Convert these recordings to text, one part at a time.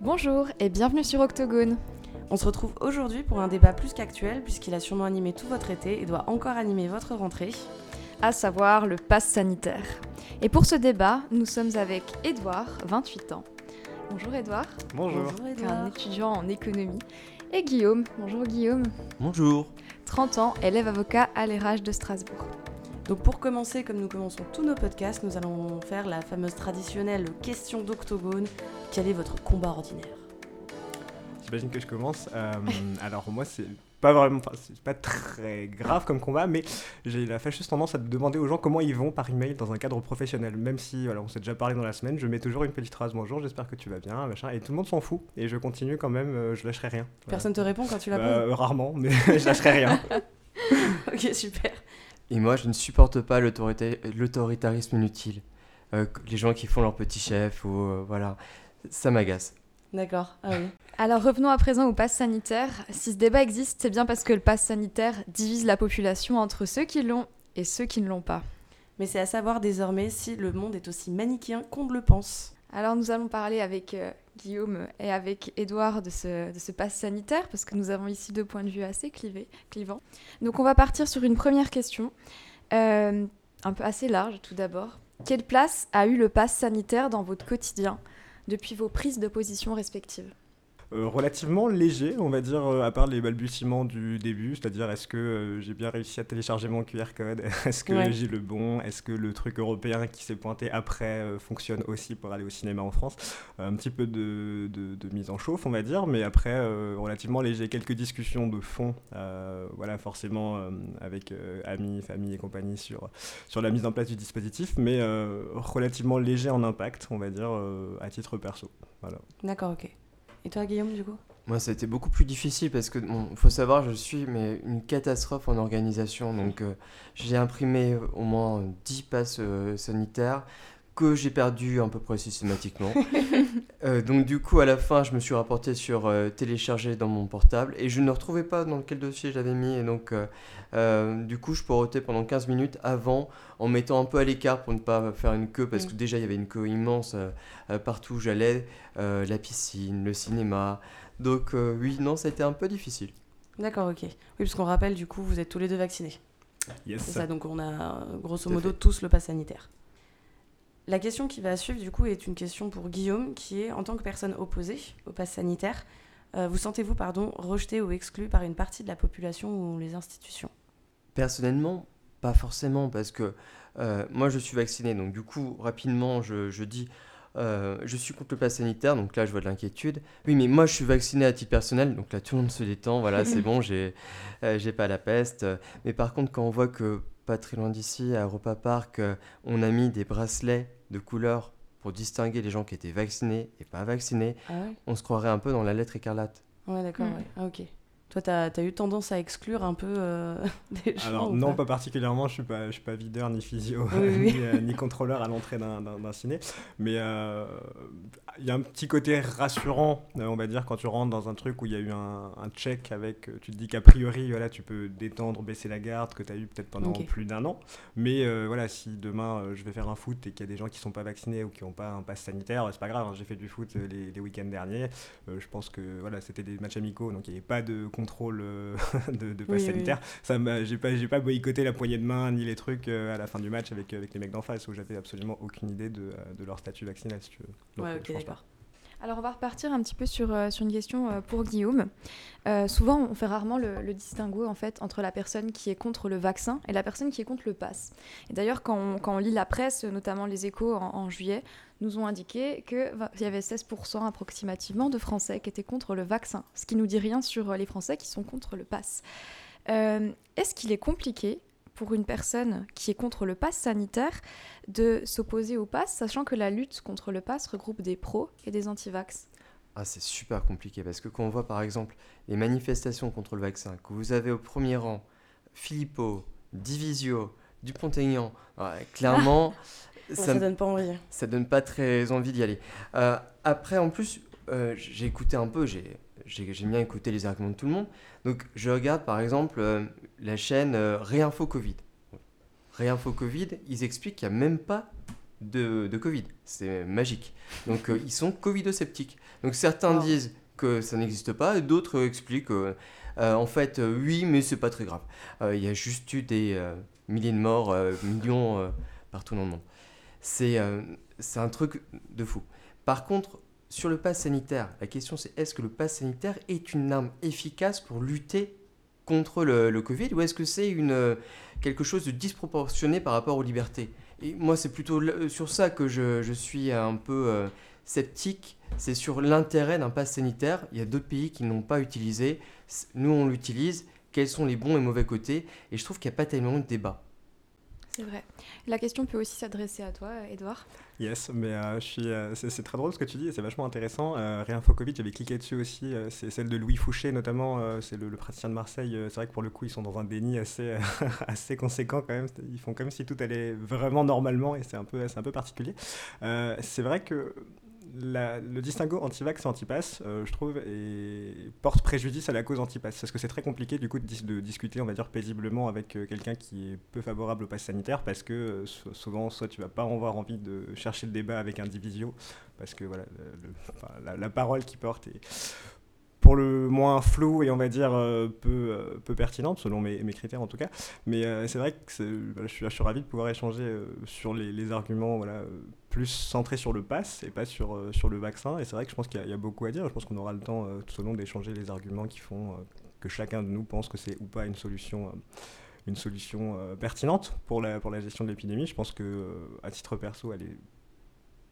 Bonjour et bienvenue sur Octogone. On se retrouve aujourd'hui pour un débat plus qu'actuel puisqu'il a sûrement animé tout votre été et doit encore animer votre rentrée. À savoir le pass sanitaire. Et pour ce débat, nous sommes avec Edouard, 28 ans. Bonjour Edouard. Bonjour. Un étudiant en économie. Et Guillaume. Bonjour Guillaume. Bonjour. 30 ans, élève avocat à l'érage de Strasbourg. Donc pour commencer, comme nous commençons tous nos podcasts, nous allons faire la fameuse traditionnelle question d'octogone. Quel est votre combat ordinaire? J'imagine que je commence. Euh, alors moi, c'est pas vraiment, c'est pas très grave comme combat, mais j'ai la fâcheuse tendance à demander aux gens comment ils vont par email dans un cadre professionnel. Même si, voilà, on s'est déjà parlé dans la semaine, je mets toujours une petite phrase bonjour, j'espère que tu vas bien, machin, et tout le monde s'en fout. Et je continue quand même, euh, je lâcherai rien. Personne te répond quand tu la bah, Rarement, mais je lâcherai rien. ok, super. Et moi, je ne supporte pas l'autoritarisme inutile. Euh, les gens qui font leur petit chef, ou euh, voilà, ça m'agace. D'accord, ah oui. Alors revenons à présent au pass sanitaire. Si ce débat existe, c'est bien parce que le pass sanitaire divise la population entre ceux qui l'ont et ceux qui ne l'ont pas. Mais c'est à savoir désormais si le monde est aussi manichéen qu'on le pense. Alors nous allons parler avec euh, Guillaume et avec Édouard de ce, de pass sanitaire, parce que nous avons ici deux points de vue assez clivants. Donc on va partir sur une première question, euh, un peu assez large tout d'abord. Quelle place a eu le pass sanitaire dans votre quotidien depuis vos prises de position respectives? Relativement léger, on va dire, euh, à part les balbutiements du début, c'est-à-dire est-ce que euh, j'ai bien réussi à télécharger mon QR code, est-ce que j'ai le bon, est-ce que le truc européen qui s'est pointé après fonctionne aussi pour aller au cinéma en France, un petit peu de, de, mise en chauffe, on va dire, mais après relativement léger, quelques discussions de fond, voilà, forcément avec amis, famille et compagnie sur, sur la mise en place du dispositif, mais relativement léger en impact, on va dire, à titre perso. Voilà. D'accord, ok. Et toi, Guillaume, du coup? Moi, ça a été beaucoup plus difficile parce que, il faut savoir, je suis mais une catastrophe en organisation. Donc, euh, j'ai imprimé au moins 10 passes euh, sanitaires que j'ai perdu à peu près systématiquement. Euh, donc du coup, à la fin, je me suis rapporté sur télécharger dans mon portable et je ne retrouvais pas dans quel dossier j'avais mis. Et donc, du coup, je poretais pendant 15 minutes avant en mettant un peu à l'écart pour ne pas faire une queue parce que déjà, il y avait une queue immense partout où j'allais. la piscine, le cinéma. Donc oui, non, ça a été un peu difficile. D'accord, ok. Oui, parce qu'on rappelle, du coup, vous êtes tous les deux vaccinés. Yes. C'est ça, donc on a grosso modo tous le pass sanitaire. La question qui va suivre, du coup, est une question pour Guillaume, qui est, en tant que personne opposée au pass sanitaire, euh, vous sentez-vous, pardon, rejeté ou exclu par une partie de la population ou les institutions? Personnellement, pas forcément, parce que euh, moi, je suis vacciné, donc du coup, rapidement, je, dis... Euh, je suis contre le pass sanitaire, donc là je vois de l'inquiétude. Oui, mais moi je suis vacciné à titre personnel, donc là tout le monde se détend, voilà, c'est bon, j'ai j'ai pas la peste. Mais par contre, quand on voit que pas très loin d'ici, à Europa Park, on a mis des bracelets de couleur pour distinguer les gens qui étaient vaccinés et pas vaccinés, ah on se croirait un peu dans la lettre écarlate. Ouais, d'accord, hmm. Ah, ok. Toi, tu as, eu tendance à exclure un peu euh, des gens Alors, non, pas, particulièrement. Je ne suis, pas, videur, ni physio, euh, ni, contrôleur à l'entrée d'un ciné. Mais euh, il y a un petit côté rassurant, on va dire, quand tu rentres dans un truc où il y a eu un, check avec. Tu te dis qu'a priori, voilà, tu peux détendre, baisser la garde, que tu as eu peut-être pendant plus d'un an. Mais voilà, si demain je vais faire un foot et qu'il y a des gens qui ne sont pas vaccinés ou qui n'ont pas un pass sanitaire, c'est pas grave. Hein, j'ai fait du foot les, week-ends derniers. je pense que voilà, c'était des matchs amicaux, donc il n'y avait pas de contrôle euh, de, de passe sanitaire. Ça j'ai pas, j'ai pas boycotté la poignée de main ni les trucs euh, à la fin du match avec, avec les mecs d'en face où j'avais absolument aucune idée de, de leur statut vaccinal, si tu veux. Donc, ouais, ok, d'accord. Alors on va repartir un petit peu sur, euh, sur une question pour Guillaume. souvent on fait rarement le, distinguo en fait entre la personne qui est contre le vaccin et la personne qui est contre le pass. Et d'ailleurs quand on, quand on lit la presse, notamment les échos en juillet, nous ont indiqué qu'il y avait 16% approximativement de Français qui étaient contre le vaccin, ce qui nous dit rien sur les Français qui sont contre le pass. Euh, est-ce qu'il est compliqué pour une personne qui est contre le pass sanitaire de s'opposer au pass, sachant que la lutte contre le pass regroupe des pros et des anti-vax? Ah, c'est super compliqué parce que quand on voit par exemple les manifestations contre le vaccin, que vous avez au premier rang Philippot, Divisio, Dupont-Aignan, clairement, ça, donne pas envie. Ça donne pas très envie d'y aller. Euh, après, en plus, euh, j'ai écouté un peu, j'ai bien écouté les arguments de tout le monde. Donc, je regarde par exemple euh, la chaîne Réinfo Covid. Réinfo Covid, ils expliquent qu'il n'y a même pas de, de Covid. C'est magique. Donc ils sont Covido-sceptiques. Donc certains disent que ça n'existe pas d'autres expliquent en fait oui mais c'est pas très grave. Il y a juste eu des milliers de morts, millions partout dans le monde. C'est un truc de fou. Par contre, sur le pass sanitaire, la question c'est est-ce que le pass sanitaire est une arme efficace pour lutter contre le, Covid ou est-ce que c'est une quelque chose de disproportionné par rapport aux libertés? Et moi, c'est plutôt sur ça que je, suis un peu euh, sceptique. C'est sur l'intérêt d'un pass sanitaire. Il y a d'autres pays qui n'ont pas utilisé. Nous, on l'utilise. Quels sont les bons et mauvais côtés? Et je trouve qu'il n'y a pas tellement de débat. C'est vrai. La question peut aussi s'adresser à toi, Edouard. Yes, mais euh, je suis, euh, c'est, très drôle ce que tu dis c'est vachement intéressant. Euh, Réinfo-Covid, j'avais cliqué dessus aussi. c'est celle de Louis Fouché notamment. c'est le, praticien de Marseille. c'est vrai que pour le coup, ils sont dans un déni assez, assez conséquent quand même. Ils font comme si tout allait vraiment normalement et c'est un c'est un peu particulier. c'est vrai que le distinguo anti-vax et anti-pass, euh, je trouve, porte préjudice à la cause anti-pass. Parce que c'est très compliqué, du coup, de, discuter, on va dire, paisiblement avec euh, quelqu'un qui est peu favorable au pass sanitaire, parce que euh, souvent, soit tu vas pas avoir envie de chercher le débat avec un divisio, parce que voilà, la, parole qui porte est pour le moins flou et on va dire peu, peu pertinente, selon mes, critères en tout cas. Mais c'est vrai que je, suis, ravi de pouvoir échanger sur les, arguments voilà, plus centré sur le pass et pas sur, euh, sur le vaccin. Et c'est vrai que je pense qu'il y, a beaucoup à dire. Je pense qu'on aura le temps euh, tout au long d'échanger les arguments qui font euh, que chacun de nous pense que c'est ou pas une solution, une solution pertinente pour la, pour la gestion de l'épidémie. Je pense que à titre perso, elle est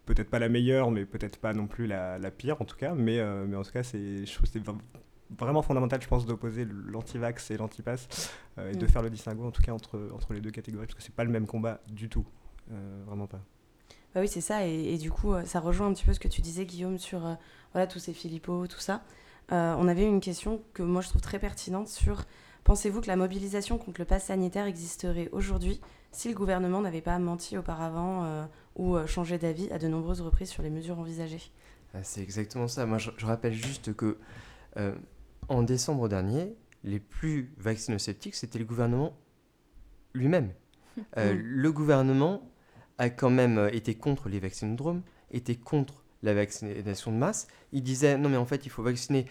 peut-être pas la meilleure, mais peut-être pas non plus la, la, pire en tout cas. Mais, mais en tout cas, c'est vraiment fondamental, je pense, d'opposer l'anti-vax et l'anti-pass et de mm. faire le distinguo en tout cas entre, entre les deux catégories, parce que c'est pas le même combat du tout. vraiment pas. Bah oui, c'est ça. Et, du coup, euh, ça rejoint un petit peu ce que tu disais, Guillaume, sur euh, voilà, tous ces Philippos, tout ça. Euh, on avait une question que moi je trouve très pertinente sur pensez-vous que la mobilisation contre le pass sanitaire existerait aujourd'hui si le gouvernement n'avait pas menti auparavant ou changé d'avis à de nombreuses reprises sur les mesures envisagées ah, C'est exactement ça. Moi, je, rappelle juste que en décembre dernier, les plus vaccino-sceptiques, c'était le gouvernement lui-même. le gouvernement a quand même euh, été contre les vaccinodromes, était contre la vaccination de masse. Il disait non mais en fait il faut vacciner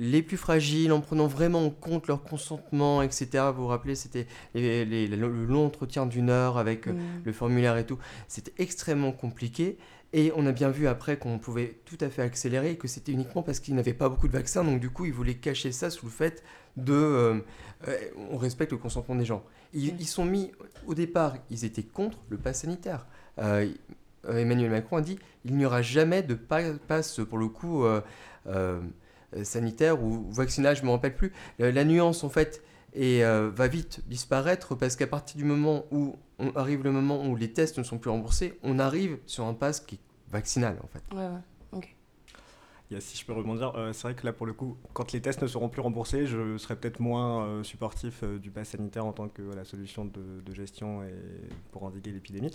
les plus fragiles en prenant vraiment en compte leur consentement, etc. Vous vous rappelez, c'était le long entretien d'une heure avec euh, mm. le formulaire et tout. C'était extrêmement compliqué. Et on a bien vu après qu'on pouvait tout à fait accélérer et que c'était uniquement parce qu'il n'avait pas beaucoup de vaccins. Donc du coup, ils voulaient cacher ça sous le fait de... Euh, on respecte le consentement des gens. Ils, sont mis, au départ, ils étaient contre le pass sanitaire. Euh, Emmanuel Macron a dit il n'y aura jamais de passe, pour le coup, euh, sanitaire ou vaccinal, je ne me rappelle plus. La, nuance, en fait, et va vite disparaître parce qu'à partir du moment où on arrive le moment où les tests ne sont plus remboursés, on arrive sur un pass qui est vaccinal en fait. Ouais, ouais, ok. si je peux rebondir, euh, c'est vrai que là pour le coup, quand les tests ne seront plus remboursés, je serai peut-être moins euh, supportif euh, du pass sanitaire en tant que la solution de, de, gestion et pour endiguer l'épidémie.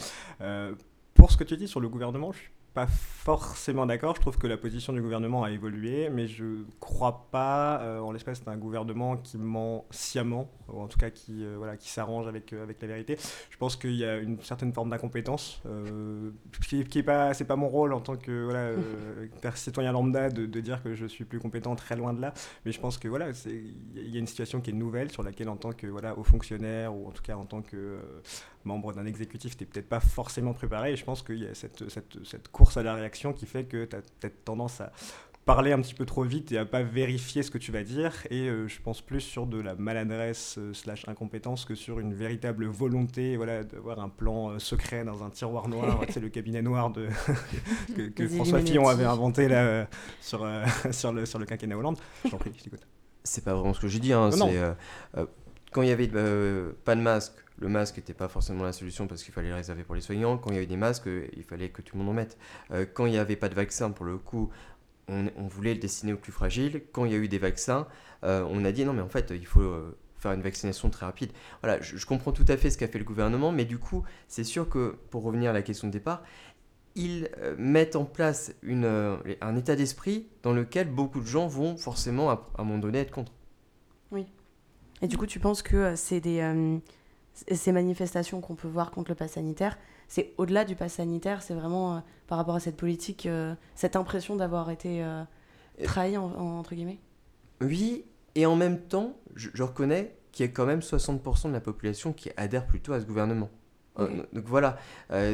pour ce que tu dis sur le gouvernement, je suis pas forcément d'accord. Je trouve que la position du gouvernement a évolué, mais je crois pas, euh, en l'espèce d'un gouvernement qui ment sciemment, ou en tout cas qui, euh, voilà, qui s'arrange avec, euh, avec la vérité. Je pense qu'il y a une certaine forme d'incompétence, qui, qui est pas, c'est pas mon rôle en tant que voilà, citoyen lambda de, de, dire que je suis plus compétent, très loin de là. Mais je pense que voilà, il y a une situation qui est nouvelle sur laquelle, en tant que voilà, haut fonctionnaire ou en tout cas en tant que membre d'un exécutif, tu n'es peut-être pas forcément préparé. Et je pense qu'il y a cette, cette, cette, course à la réaction qui fait que tu as peut-être tendance à parler un petit peu trop vite et à pas vérifier ce que tu vas dire. Et euh, je pense plus sur de la maladresse euh, slash incompétence que sur une véritable volonté voilà, d'avoir un plan euh, secret dans un tiroir noir. c'est le cabinet noir de que, François Fillon avait inventé là, sur, sur, le, sur le quinquennat Hollande. J'en prie, je t'écoute. C'est pas vraiment ce que j'ai dit. Hein, quand il y avait pas de masque, le masque n'était pas forcément la solution parce qu'il fallait le réserver pour les soignants. Quand il y avait des masques, il fallait que tout le monde en mette. Euh, quand il n'y avait pas de vaccin, pour le coup, on, voulait le destiner aux plus fragiles. Quand il y a eu des vaccins, euh, on a dit non, mais en fait, il faut euh, faire une vaccination très rapide. Voilà, je, comprends tout à fait ce qu'a fait le gouvernement, mais du coup, c'est sûr que, pour revenir à la question de départ, ils mettent en place un état d'esprit dans lequel beaucoup de gens vont forcément, à un moment donné, être contre. Oui. Et du coup, tu penses que c'est des ces manifestations qu'on peut voir contre le pass sanitaire, c'est au-delà du pass sanitaire, c'est vraiment par rapport à cette politique, cette impression d'avoir été trahi, entre guillemets? Oui, et en même temps, je, reconnais qu'il y a quand même 60% de la population qui adhère plutôt à ce gouvernement. donc voilà,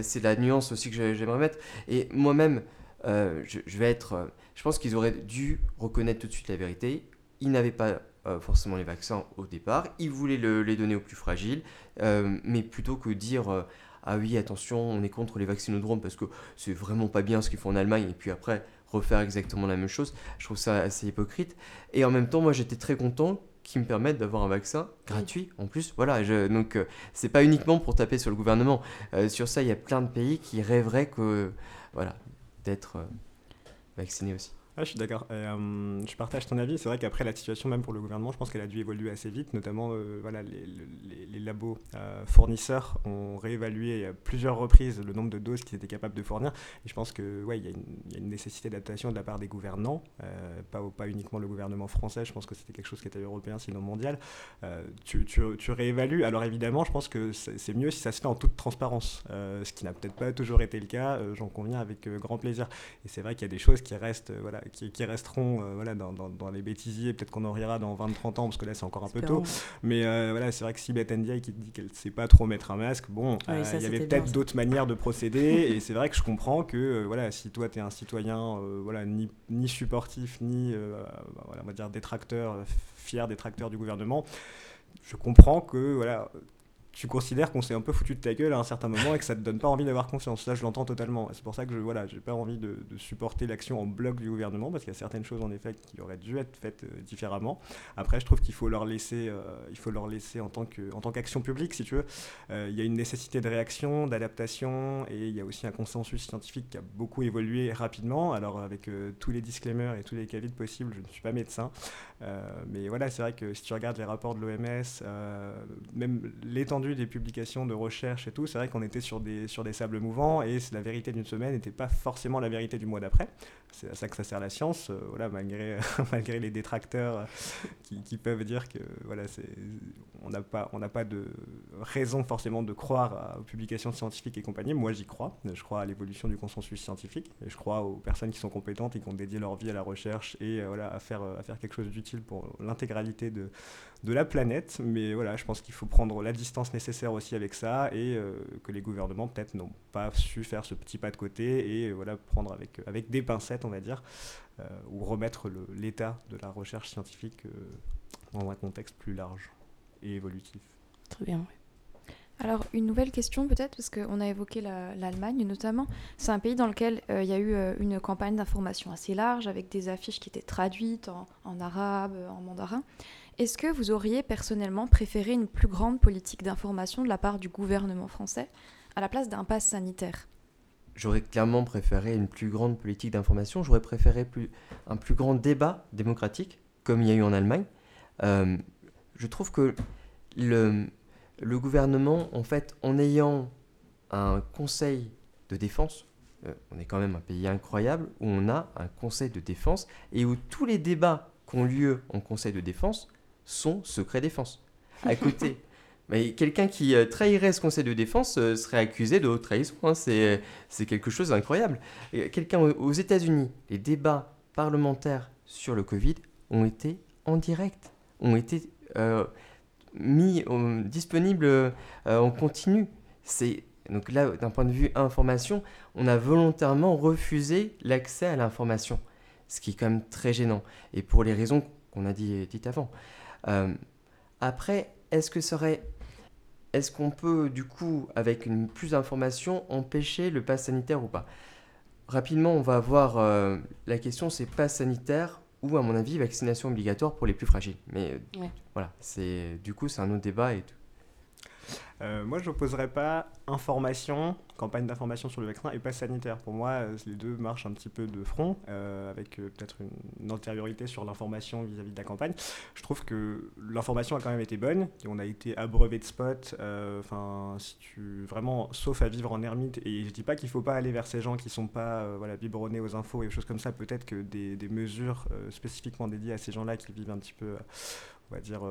c'est la nuance aussi que j'aimerais mettre. Et moi-même, je, je, vais être. je pense qu'ils auraient dû reconnaître tout de suite la vérité. Ils n'avaient pas euh, forcément les vaccins au départ. Ils voulaient les donner aux plus fragiles, euh, mais plutôt que dire euh, ah oui attention on est contre les vaccinodromes parce que c'est vraiment pas bien ce qu'ils font en Allemagne et puis après refaire exactement la même chose, je trouve ça assez hypocrite. Et en même temps moi j'étais très content qu'ils me permettent d'avoir un vaccin gratuit en plus. Voilà, je, donc c'est pas uniquement pour taper sur le gouvernement. sur ça, il y a plein de pays qui rêveraient que voilà d'être vaccinés aussi. Ah, je suis d'accord. Euh, je partage ton avis. C'est vrai qu'après la situation, même pour le gouvernement, je pense qu'elle a dû évoluer assez vite. Notamment, euh, voilà, les, labos euh, fournisseurs ont réévalué à plusieurs reprises le nombre de doses qu'ils étaient capables de fournir. Et je pense que, ouais, y, y, a une nécessité d'adaptation de la part des gouvernants, pas, pas uniquement le gouvernement français. Je pense que c'était quelque chose qui était européen, sinon mondial. Tu, tu, tu, réévalues. Alors évidemment, je pense que c'est mieux si ça se fait en toute transparence, ce qui n'a peut-être pas toujours été le cas. J'en conviens avec grand plaisir. Et c'est vrai qu'il y a des choses qui restent, voilà qui, resteront euh, voilà, dans, dans, les bêtisiers. Peut-être qu'on en rira dans 20-30 ans, parce que là, c'est encore un peu tôt. Mais euh, voilà, c'est vrai que si Beth Ndiaye qui dit qu'elle ne sait pas trop mettre un masque, bon, euh, il y avait peut-être d'autres manières de procéder. et c'est vrai que je comprends que voilà, si toi, tu es un citoyen voilà, ni, ni supportif, ni voilà, on va dire détracteur, fier détracteur du gouvernement, je comprends que voilà, tu considères qu'on s'est un peu foutu de ta gueule à un certain moment et que ça te donne pas envie d'avoir confiance. Ça, je l'entends totalement. C'est pour ça que je voilà, j'ai pas envie de, supporter l'action en bloc du gouvernement parce qu'il y a certaines choses en effet qui auraient dû être faites euh, différemment. Après, je trouve qu'il faut leur laisser, euh, il faut leur laisser en tant que, en tant qu'action publique, si tu veux. Euh, il y a une nécessité de réaction, d'adaptation et il y a aussi un consensus scientifique qui a beaucoup évolué rapidement. Alors avec tous les disclaimers et tous les caveats possibles, je ne suis pas médecin, mais voilà, c'est vrai que si tu regardes les rapports de l'OMS, même l'étendue des publications de recherche et tout, c'est vrai qu'on était sur des, sur des sables mouvants et la vérité d'une semaine n'était pas forcément la vérité du mois d'après. C'est à ça que ça sert la science, euh, voilà, malgré, malgré les détracteurs qui, peuvent dire que voilà, on n'a pas, pas de raison forcément de croire aux publications scientifiques et compagnie. Moi, j'y crois. Je crois à l'évolution du consensus scientifique et je crois aux personnes qui sont compétentes et qui ont dédié leur vie à la recherche et euh, voilà, à, faire, à faire quelque chose d'utile pour l'intégralité de, de la planète. Mais voilà, je pense qu'il faut prendre la distance nécessaire aussi avec ça et euh, que les gouvernements peut-être n'ont pas su faire ce petit pas de côté et euh, voilà, prendre avec, avec des pincettes, on va dire, euh, ou remettre l'état de la recherche scientifique dans un contexte plus large et évolutif. Très bien, Alors, une nouvelle question peut-être, parce qu'on a évoqué l'Allemagne notamment. C'est un pays dans lequel il y a eu une campagne d'information assez large, avec des affiches qui étaient traduites en, arabe, en mandarin. Est-ce que vous auriez personnellement préféré une plus grande politique d'information de la part du gouvernement français à la place d'un pass sanitaire? J'aurais clairement préféré une plus grande politique d'information. J'aurais préféré plus, un plus grand débat démocratique, comme il y a eu en Allemagne. Euh, je trouve que le, le gouvernement, en fait, en ayant un conseil de défense, euh, on est quand même un pays incroyable, où on a un conseil de défense et où tous les débats qui ont lieu en conseil de défense son secret défense. À côté. Mais quelqu'un qui euh, trahirait ce conseil de défense euh, serait accusé de haute trahison. Hein. C'est, quelque chose d'incroyable. Quelqu'un aux États-Unis, les débats parlementaires sur le Covid ont été en direct, ont été euh, mis disponibles en continu. C'est donc là, d'un point de vue information, on a volontairement refusé l'accès à l'information, ce qui est quand même très gênant. Et pour les raisons qu'on a dit, dites avant. Euh, après, est-ce que serait est-ce qu'on peut, du coup, avec une plus d'informations, empêcher le pass sanitaire ou pas? Rapidement, on va voir euh, la question c'est pass sanitaire ou, à mon avis, vaccination obligatoire pour les plus fragiles. Mais voilà, c'est du coup, c'est un autre débat et tout. Euh, moi, je n'opposerais pas information, campagne d'information sur le vaccin et pas sanitaire. Pour moi, euh, les deux marchent un petit peu de front, euh, avec peut-être une, antériorité sur l'information vis-à-vis de la campagne. Je trouve que l'information a quand même été bonne. on a été abreuvé de spots. Si tu vraiment, sauf à vivre en ermite, et je dis pas qu'il faut pas aller vers ces gens qui sont pas voilà biberonnés aux infos et aux choses comme ça. Peut-être que des, des mesures spécifiquement dédiées à ces gens-là qui vivent un petit peu, on va dire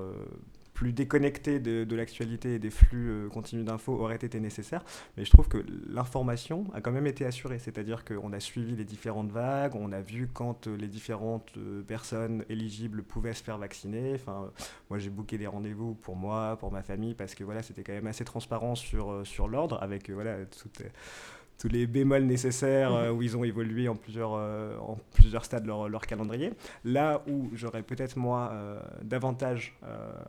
plus déconnecté de, l'actualité et des flux euh, continus d'infos aurait été nécessaire. Mais je trouve que l'information a quand même été assurée. C'est-à-dire qu'on a suivi les différentes vagues, on a vu quand euh, les différentes euh, personnes éligibles pouvaient se faire vacciner. Enfin, moi, j'ai booké des rendez-vous pour moi, pour ma famille, parce que voilà, c'était quand même assez transparent sur, sur l'ordre, avec voilà, toutes tous les bémols nécessaires euh, où ils ont évolué en plusieurs, euh, en plusieurs stades leur, leur calendrier. Là où j'aurais peut-être moi euh, davantage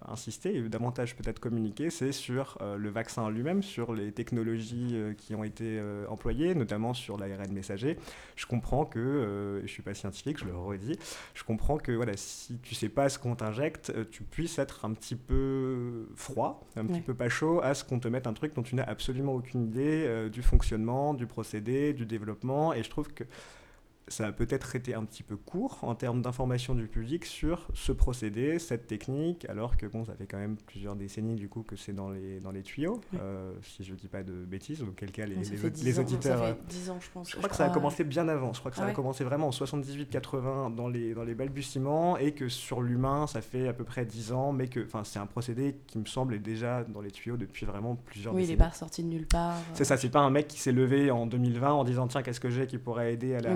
insisté et davantage peut-être communiqué, c'est sur le vaccin lui-même, sur les technologies qui ont été employées, notamment sur l'ARN messager. Je comprends que, je ne suis pas scientifique, je le redis, je comprends que voilà, si tu sais pas ce qu'on t'injecte, tu puisses être un petit peu froid, un petit peu pas chaud à ce qu'on te mette un truc dont tu n'as absolument aucune idée du fonctionnement, du procédé, du développement, et je trouve que ça a peut-être été un petit peu court en termes d'information du public sur ce procédé, cette technique, alors que bon, ça fait quand même plusieurs décennies du coup que c'est dans les, dans les tuyaux, euh, si je ne dis pas de bêtises, auquel cas les, les, auditeurs... Ça fait 10 ans, je pense. Je, crois que ça a commencé bien avant, je crois que ça ah a commencé vraiment en 78-80 dans les, dans les balbutiements, et que sur l'humain, ça fait à peu près 10 ans, mais que c'est un procédé qui me semble est déjà dans les tuyaux depuis vraiment plusieurs oui, décennies. Oui, il n'est pas ressorti de nulle part. C'est ça, c'est pas un mec qui s'est levé en 2020 en disant tiens, qu'est-ce que j'ai qui pourrait aider à la...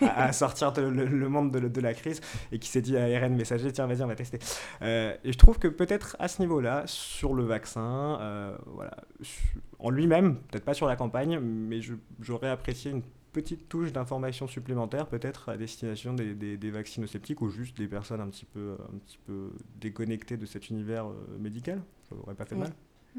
à, sortir le, monde de, la crise et qui s'est dit à RN messager tiens vas-y on va tester euh, et je trouve que peut-être à ce niveau-là sur le vaccin euh, voilà en lui-même peut-être pas sur la campagne mais j'aurais apprécié une petite touche d'information supplémentaire peut-être à destination des, des, des, vaccino-sceptiques ou juste des personnes un petit peu, un petit peu déconnectées de cet univers euh, médical. Ça n'aurait pas fait mal?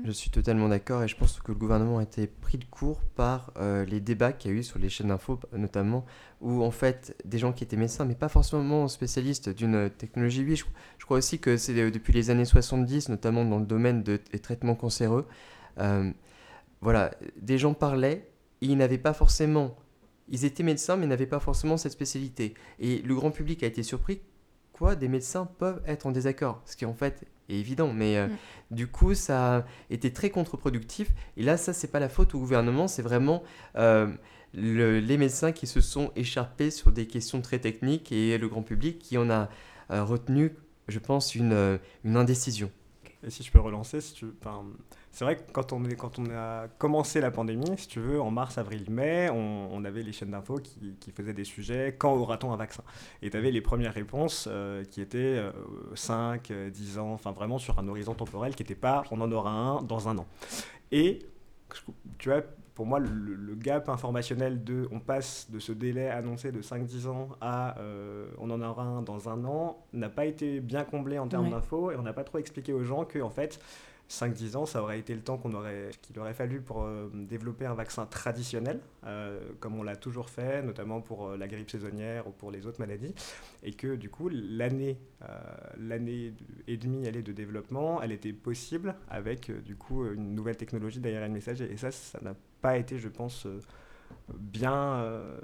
Je suis totalement d'accord et je pense que le gouvernement a été pris de court par euh, les débats qu'il y a eu sur les chaînes d'infos notamment, où en fait des gens qui étaient médecins mais pas forcément spécialistes d'une technologie, oui, je, crois aussi que c'est euh, depuis les années 70, notamment dans le domaine des traitements cancéreux, euh, voilà, des gens parlaient, et ils n'avaient pas forcément, ils étaient médecins mais n'avaient pas forcément cette spécialité. Et le grand public a été surpris quoi des médecins peuvent être en désaccord, ce qui en fait évident, mais euh, mm. du coup, ça a été très contre-productif. Et là, ça, c'est pas la faute au gouvernement, c'est vraiment euh, les médecins qui se sont écharpés sur des questions très techniques et le grand public qui en a euh, retenu, je pense, une, une indécision. Et si je peux relancer, si tu, c'est vrai que quand on, est, quand on a commencé la pandémie, si tu veux, en mars, avril, mai, on, avait les chaînes d'infos qui, qui, faisaient des sujets quand aura-t-on un vaccin? Et tu avais les premières réponses euh, qui étaient 5, euh, 10 euh, ans, enfin vraiment sur un horizon temporel qui n'était pas on en aura un dans un an. Et tu vois, pour moi, le, gap informationnel de on passe de ce délai annoncé de 5-10 ans à on en aura un dans un an n'a pas été bien comblé en termes d'infos et on n'a pas trop expliqué aux gens que en fait 5-10 ans, ça aurait été le temps aurait, qu'il aurait fallu pour euh, développer un vaccin traditionnel, euh, comme on l'a toujours fait, notamment pour euh, la grippe saisonnière ou pour les autres maladies, et que du coup l'année, et demie est de développement, elle était possible avec du coup une nouvelle technologie d'ARN messager, et ça, ça n'a pas été, je pense, bien, euh,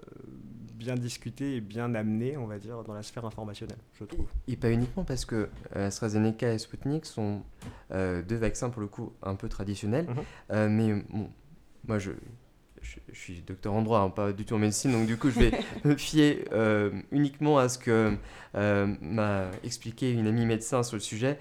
bien discuté et bien amené, on va dire, dans la sphère informationnelle, je trouve. Et pas uniquement parce que euh, AstraZeneca et Sputnik sont euh, deux vaccins, pour le coup, un peu traditionnels. Mhm. mais bon, moi, je, je, suis docteur en droit, hein, pas du tout en médecine, donc du coup, je vais me fier uniquement à ce que m'a expliqué une amie médecin sur le sujet,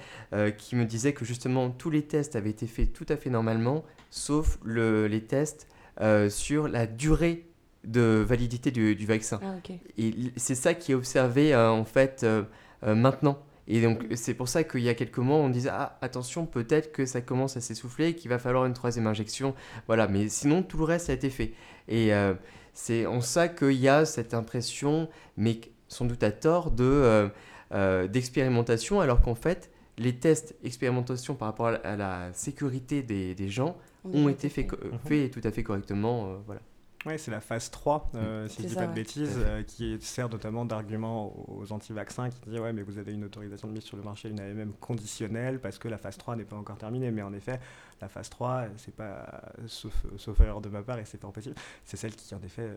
qui me disait que justement, tous les tests avaient été faits tout à fait normalement, sauf le, les tests euh, sur la durée de validité du, vaccin. Ah, et c'est ça qui est observé euh, en fait euh, maintenant. Et donc c'est pour ça qu'il y a quelques mois on disait ah attention peut-être que ça commence à s'essouffler qu'il va falloir une troisième injection voilà mais sinon tout le reste a été fait et c'est en ça qu'il y a cette impression mais sans doute à tort de d'expérimentation alors qu'en fait les tests expérimentation par rapport à la sécurité des, des gens ont été faits fait tout à fait correctement. Euh, voilà. Oui, c'est la phase 3, euh, mm. si je ne dis pas de bêtises, euh, qui sert notamment d'argument aux anti-vaccins qui disent Ouais, mais vous avez une autorisation de mise sur le marché, une AMM conditionnelle, parce que la phase 3 n'est pas encore terminée. Mais en effet, la phase 3, c'est pas, sauf, sauf erreur de ma part, et c'est pas possible, c'est celle qui, en effet,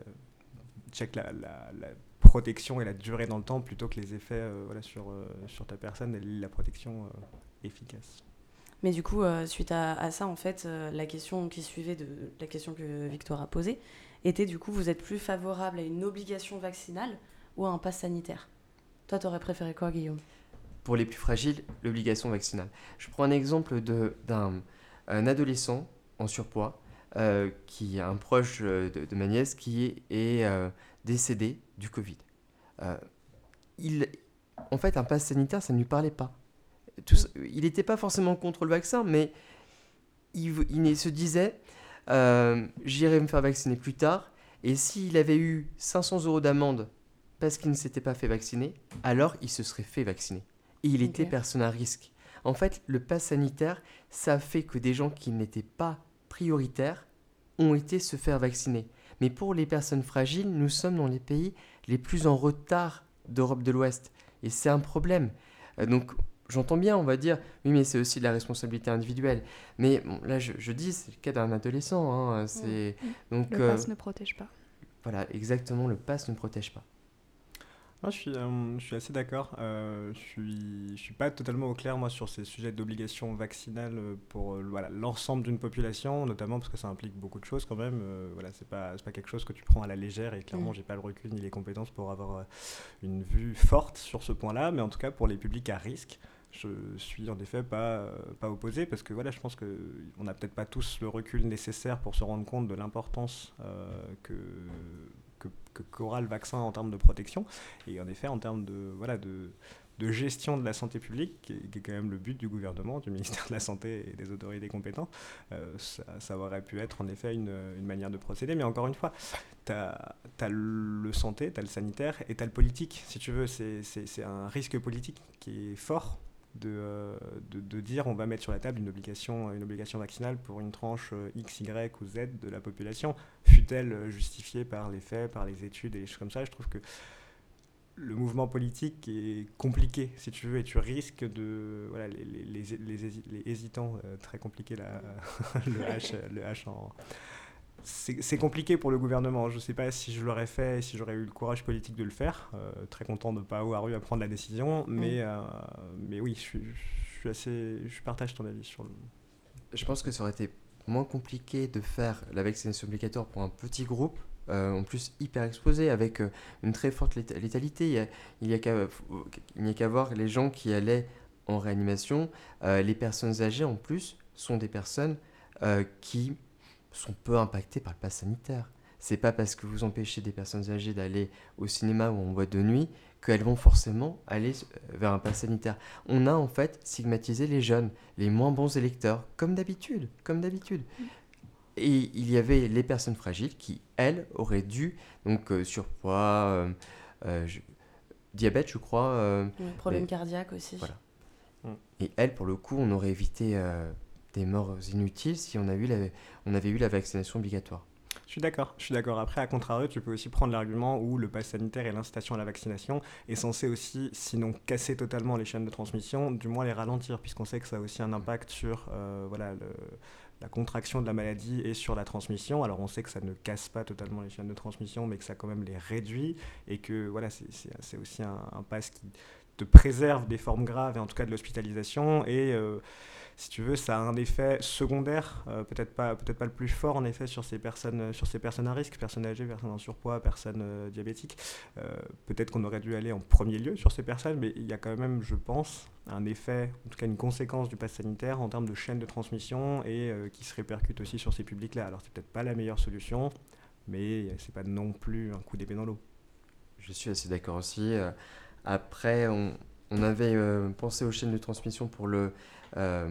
check la, la, protection et la durée dans le temps plutôt que les effets voilà, sur, sur ta personne et la protection efficace. Mais du coup, euh, suite à, ça, en fait, euh, la question qui suivait de la question que Victor a posée était du coup, vous êtes plus favorable à une obligation vaccinale ou à un pass sanitaire? Toi, t'aurais préféré quoi, Guillaume? Pour les plus fragiles, l'obligation vaccinale. Je prends un exemple d'un adolescent en surpoids euh, qui un proche de, ma nièce qui est, décédé du Covid. il, en fait, un pass sanitaire, ça ne lui parlait pas. Tout, il n'était pas forcément contre le vaccin, mais il, il se disait j'irai me faire vacciner plus tard. Et s'il avait eu 500 euros d'amende parce qu'il ne s'était pas fait vacciner, alors il se serait fait vacciner. Et il était personne à risque. En fait, le pass sanitaire, ça fait que des gens qui n'étaient pas prioritaires ont été se faire vacciner. Mais pour les personnes fragiles, nous sommes dans les pays les plus en retard d'Europe de l'Ouest. Et c'est un problème. Euh, donc, j'entends bien, on va dire, oui, mais c'est aussi de la responsabilité individuelle. Mais là, je, dis, c'est le cas d'un adolescent. Hein, c'est, donc, le pass euh, ne protège pas. Voilà, exactement, le pass ne protège pas je, suis, euh, je suis assez d'accord. Euh, je suis, je suis pas totalement au clair moi sur ces sujets d'obligation vaccinale pour euh, voilà, l'ensemble d'une population, notamment parce que ça implique beaucoup de choses quand même. voilà, c'est pas pas quelque chose que tu prends à la légère et clairement je mm. j'ai pas le recul ni les compétences pour avoir une vue forte sur ce point-là. Mais en tout cas pour les publics à risque, je suis en effet pas, pas opposé parce que voilà, je pense qu'on n'a peut-être pas tous le recul nécessaire pour se rendre compte de l'importance que qu'aura le vaccin en termes de protection. Et en effet, en termes de, voilà, de, de gestion de la santé publique, qui est, quand même le but du gouvernement, du ministère de la Santé et des autorités compétentes, euh, ça, aurait pu être en effet une, une, manière de procéder. Mais encore une fois, tu as, le santé, tu as le sanitaire et tu as le politique. Si tu veux, c'est un risque politique qui est fort euh, de, de, dire on va mettre sur la table une obligation, une obligation vaccinale pour une tranche euh, X, Y ou Z de la population, fut-elle euh, justifiée par les faits, par les études et des choses comme ça? Je trouve que le mouvement politique est compliqué, si tu veux, et tu risques de. Voilà, les, les, les, hésitants, très compliqué là, le, H, le H en, c'est compliqué pour le gouvernement. Je ne sais pas si je l'aurais fait, si j'aurais eu le courage politique de le faire. Euh, très content de ne pas avoir eu à prendre la décision. Mais, euh, mais oui, je, suis, je, suis assez, je partage ton avis sur le. Je pense que ça aurait été moins compliqué de faire la vaccination obligatoire pour un petit groupe. Euh, en plus hyper exposé avec une très forte létalité. Il n'y a, qu'à voir les gens qui allaient en réanimation. les personnes âgées en plus sont des personnes qui sont peu impactés par le pass sanitaire. C'est pas parce que vous empêchez des personnes âgées d'aller au cinéma ou en boîte de nuit qu'elles vont forcément aller euh, vers un pass sanitaire. On a en fait stigmatisé les jeunes, les moins bons électeurs, comme d'habitude, comme d'habitude. Et il y avait les personnes fragiles qui, elles, auraient dû, donc euh, surpoids, euh, diabète, je crois. problème cardiaque aussi. Voilà. Mm. Et elles, pour le coup, on aurait évité des morts inutiles si on, a eu la, on avait eu la vaccination obligatoire. Je suis d'accord, je suis d'accord. Après, à contrario, tu peux aussi prendre l'argument où le pass sanitaire et l'incitation à la vaccination est censé aussi, sinon casser totalement les chaînes de transmission, du moins les ralentir, puisqu'on sait que ça a aussi un impact sur euh, voilà, la contraction de la maladie et sur la transmission. Alors on sait que ça ne casse pas totalement les chaînes de transmission, mais que ça quand même les réduit, et que voilà, c'est aussi un, un, pass qui te préserve des formes graves, et en tout cas de l'hospitalisation, et... Euh, si tu veux, ça a un effet secondaire, euh, peut-être pas, peut pas le plus fort en effet sur ces personnes, sur ces personnes à risque, personnes âgées, personnes en surpoids, personnes euh, diabétiques. Euh, peut-être qu'on aurait dû aller en premier lieu sur ces personnes, mais il y a quand même, je pense, un effet, en tout cas une conséquence du pass sanitaire en termes de chaîne de transmission et qui se répercute aussi sur ces publics-là. Alors c'est peut-être pas la meilleure solution, mais c'est pas non plus un coup d'épée dans l'eau. Je suis assez d'accord aussi. Après, on, on avait pensé aux chaînes de transmission pour le euh,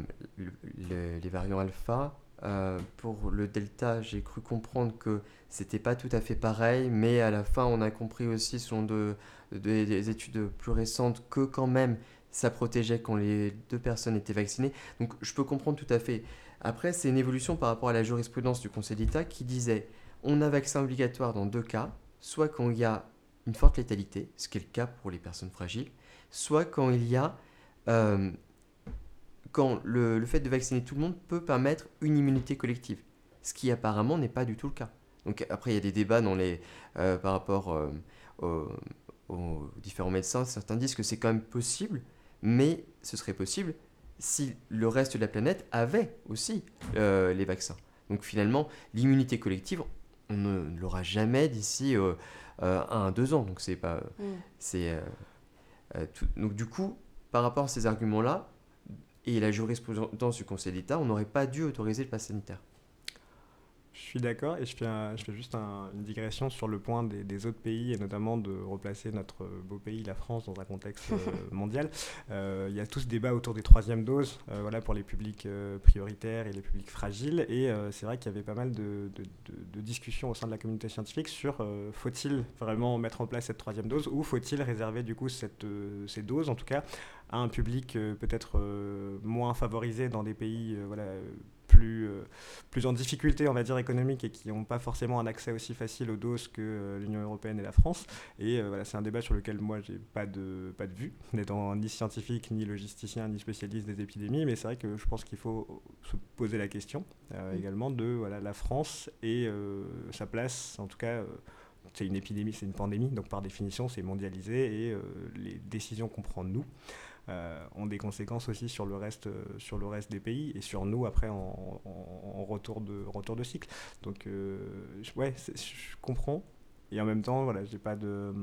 les variants alpha. Euh, pour le delta, j'ai cru comprendre que c'était pas tout à fait pareil, mais à la fin, on a compris aussi, selon de, des études plus récentes, que quand même, ça protégeait quand les deux personnes étaient vaccinées. Donc, je peux comprendre tout à fait. Après, c'est une évolution par rapport à la jurisprudence du Conseil d'État qui disait on a vaccin obligatoire dans deux cas, soit quand il y a une forte létalité, ce qui est le cas pour les personnes fragiles, soit quand il y a euh, quand le, fait de vacciner tout le monde peut permettre une immunité collective, ce qui apparemment n'est pas du tout le cas. Donc après, il y a des débats dans les, euh, par rapport euh, aux, différents médecins. Certains disent que c'est quand même possible, mais ce serait possible si le reste de la planète avait aussi euh, les vaccins. Donc finalement, l'immunité collective, on ne l'aura jamais d'ici un à deux ans. Donc c'est pas, mm. c'est donc du coup, par rapport à ces arguments-là et la jurisprudence du Conseil d'État, on n'aurait pas dû autoriser le pass sanitaire. Je suis d'accord et je fais, je fais juste une digression sur le point des, autres pays et notamment de replacer notre beau pays, la France, dans un contexte euh, mondial. Euh, il y a tout ce débat autour des troisièmes doses euh, voilà, pour les publics prioritaires et les publics fragiles. Et c'est vrai qu'il y avait pas mal de, de, discussions au sein de la communauté scientifique sur faut-il vraiment mettre en place cette troisième dose ou faut-il réserver du coup cette, ces doses, en tout cas, à un public peut-être moins favorisé dans des pays voilà, plus, euh, plus en difficulté, on va dire, économique et qui n'ont pas forcément un accès aussi facile aux doses que euh, l'Union européenne et la France. Et euh, voilà, c'est un débat sur lequel moi, j'ai pas de, pas de vue, n'étant ni scientifique, ni logisticien, ni spécialiste des épidémies. Mais c'est vrai que je pense qu'il faut se poser la question mm. également de voilà, la France et sa place, en tout cas c'est une épidémie, c'est une pandémie, donc par définition, c'est mondialisé et les décisions qu'on prend nous euh, ont des conséquences aussi sur le reste, euh, sur le reste des pays et sur nous après en, retour, de, retour de cycle. Donc, euh, ouais, je comprends. Et en même temps, voilà, j'ai pas de,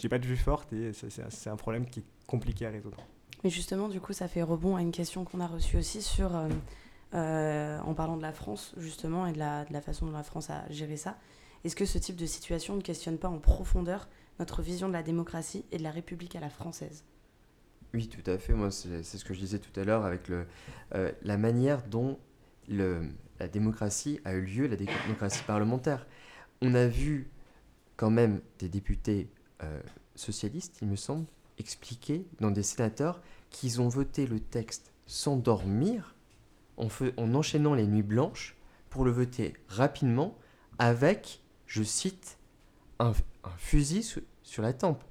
j'ai pas de vue forte et c'est un problème qui est compliqué à résoudre. Mais justement, du coup, ça fait rebond à une question qu'on a reçue aussi sur, en parlant de la France, justement, et de la, de la façon dont la France a géré ça. Est-ce que ce type de situation ne questionne pas en profondeur notre vision de la démocratie et de la République à la française? Oui, tout à fait. Moi, c'est ce que je disais tout à l'heure avec le, euh, la manière dont le, la démocratie a eu lieu, la démocratie parlementaire. On a vu quand même des députés euh, socialistes, il me semble, expliquer dans des sénateurs qu'ils ont voté le texte sans dormir, en, en enchaînant les nuits blanches, pour le voter rapidement avec, je cite, un, fusil sur la tempe.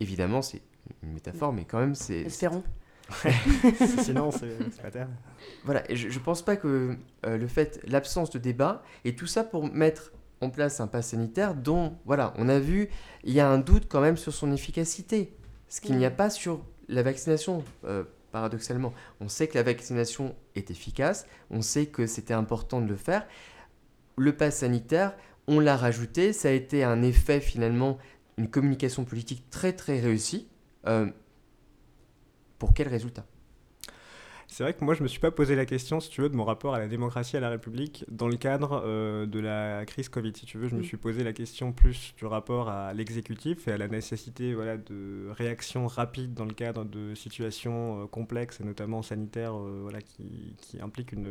Évidemment, c'est une métaphore, mais quand même, c'est. Espérons. Sinon, c'est pas terre. Voilà, et je, je pense pas que euh, le fait, l'absence de débat, et tout ça pour mettre en place un pass sanitaire dont, voilà, on a vu, il y a un doute quand même sur son efficacité. Ce qu'il n'y a pas sur la vaccination, euh, paradoxalement. On sait que la vaccination est efficace, on sait que c'était important de le faire. Le pass sanitaire, on l'a rajouté, ça a été un effet finalement, une communication politique très très réussie euh, pour quel résultat? C'est vrai que moi, je me suis pas posé la question, si tu veux, de mon rapport à la démocratie, à la République, dans le cadre euh, de la crise Covid. Si tu veux, je me mm. suis posé la question plus du rapport à l'exécutif et à la nécessité voilà, de réaction rapide dans le cadre de situations euh, complexes et notamment sanitaires euh, voilà, qui, qui impliquent une,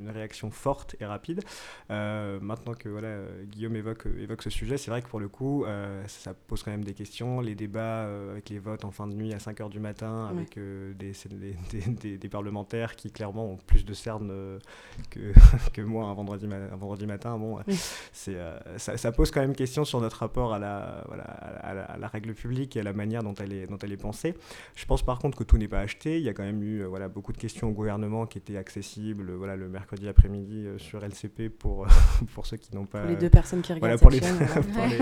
une, réaction forte et rapide. maintenant que voilà, Guillaume évoque, évoque ce sujet, c'est vrai que pour le coup, ça pose quand même des questions. Les débats avec les votes en fin de nuit à 5 h du matin, avec des, des, des, des parlementaires qui clairement ont plus de cernes euh, que, que moi un vendredi, un vendredi matin. Bon, c'est, euh, ça, pose quand même question sur notre rapport à la, voilà, à la, règle publique et à la manière dont elle, est, dont elle est pensée. Je pense par contre que tout n'est pas acheté. Il y a quand même eu euh, voilà, beaucoup de questions au gouvernement qui étaient accessibles voilà, le mercredi après-midi sur LCP pour, pour ceux qui n'ont pas... Pour les deux personnes qui regardent voilà, pour les,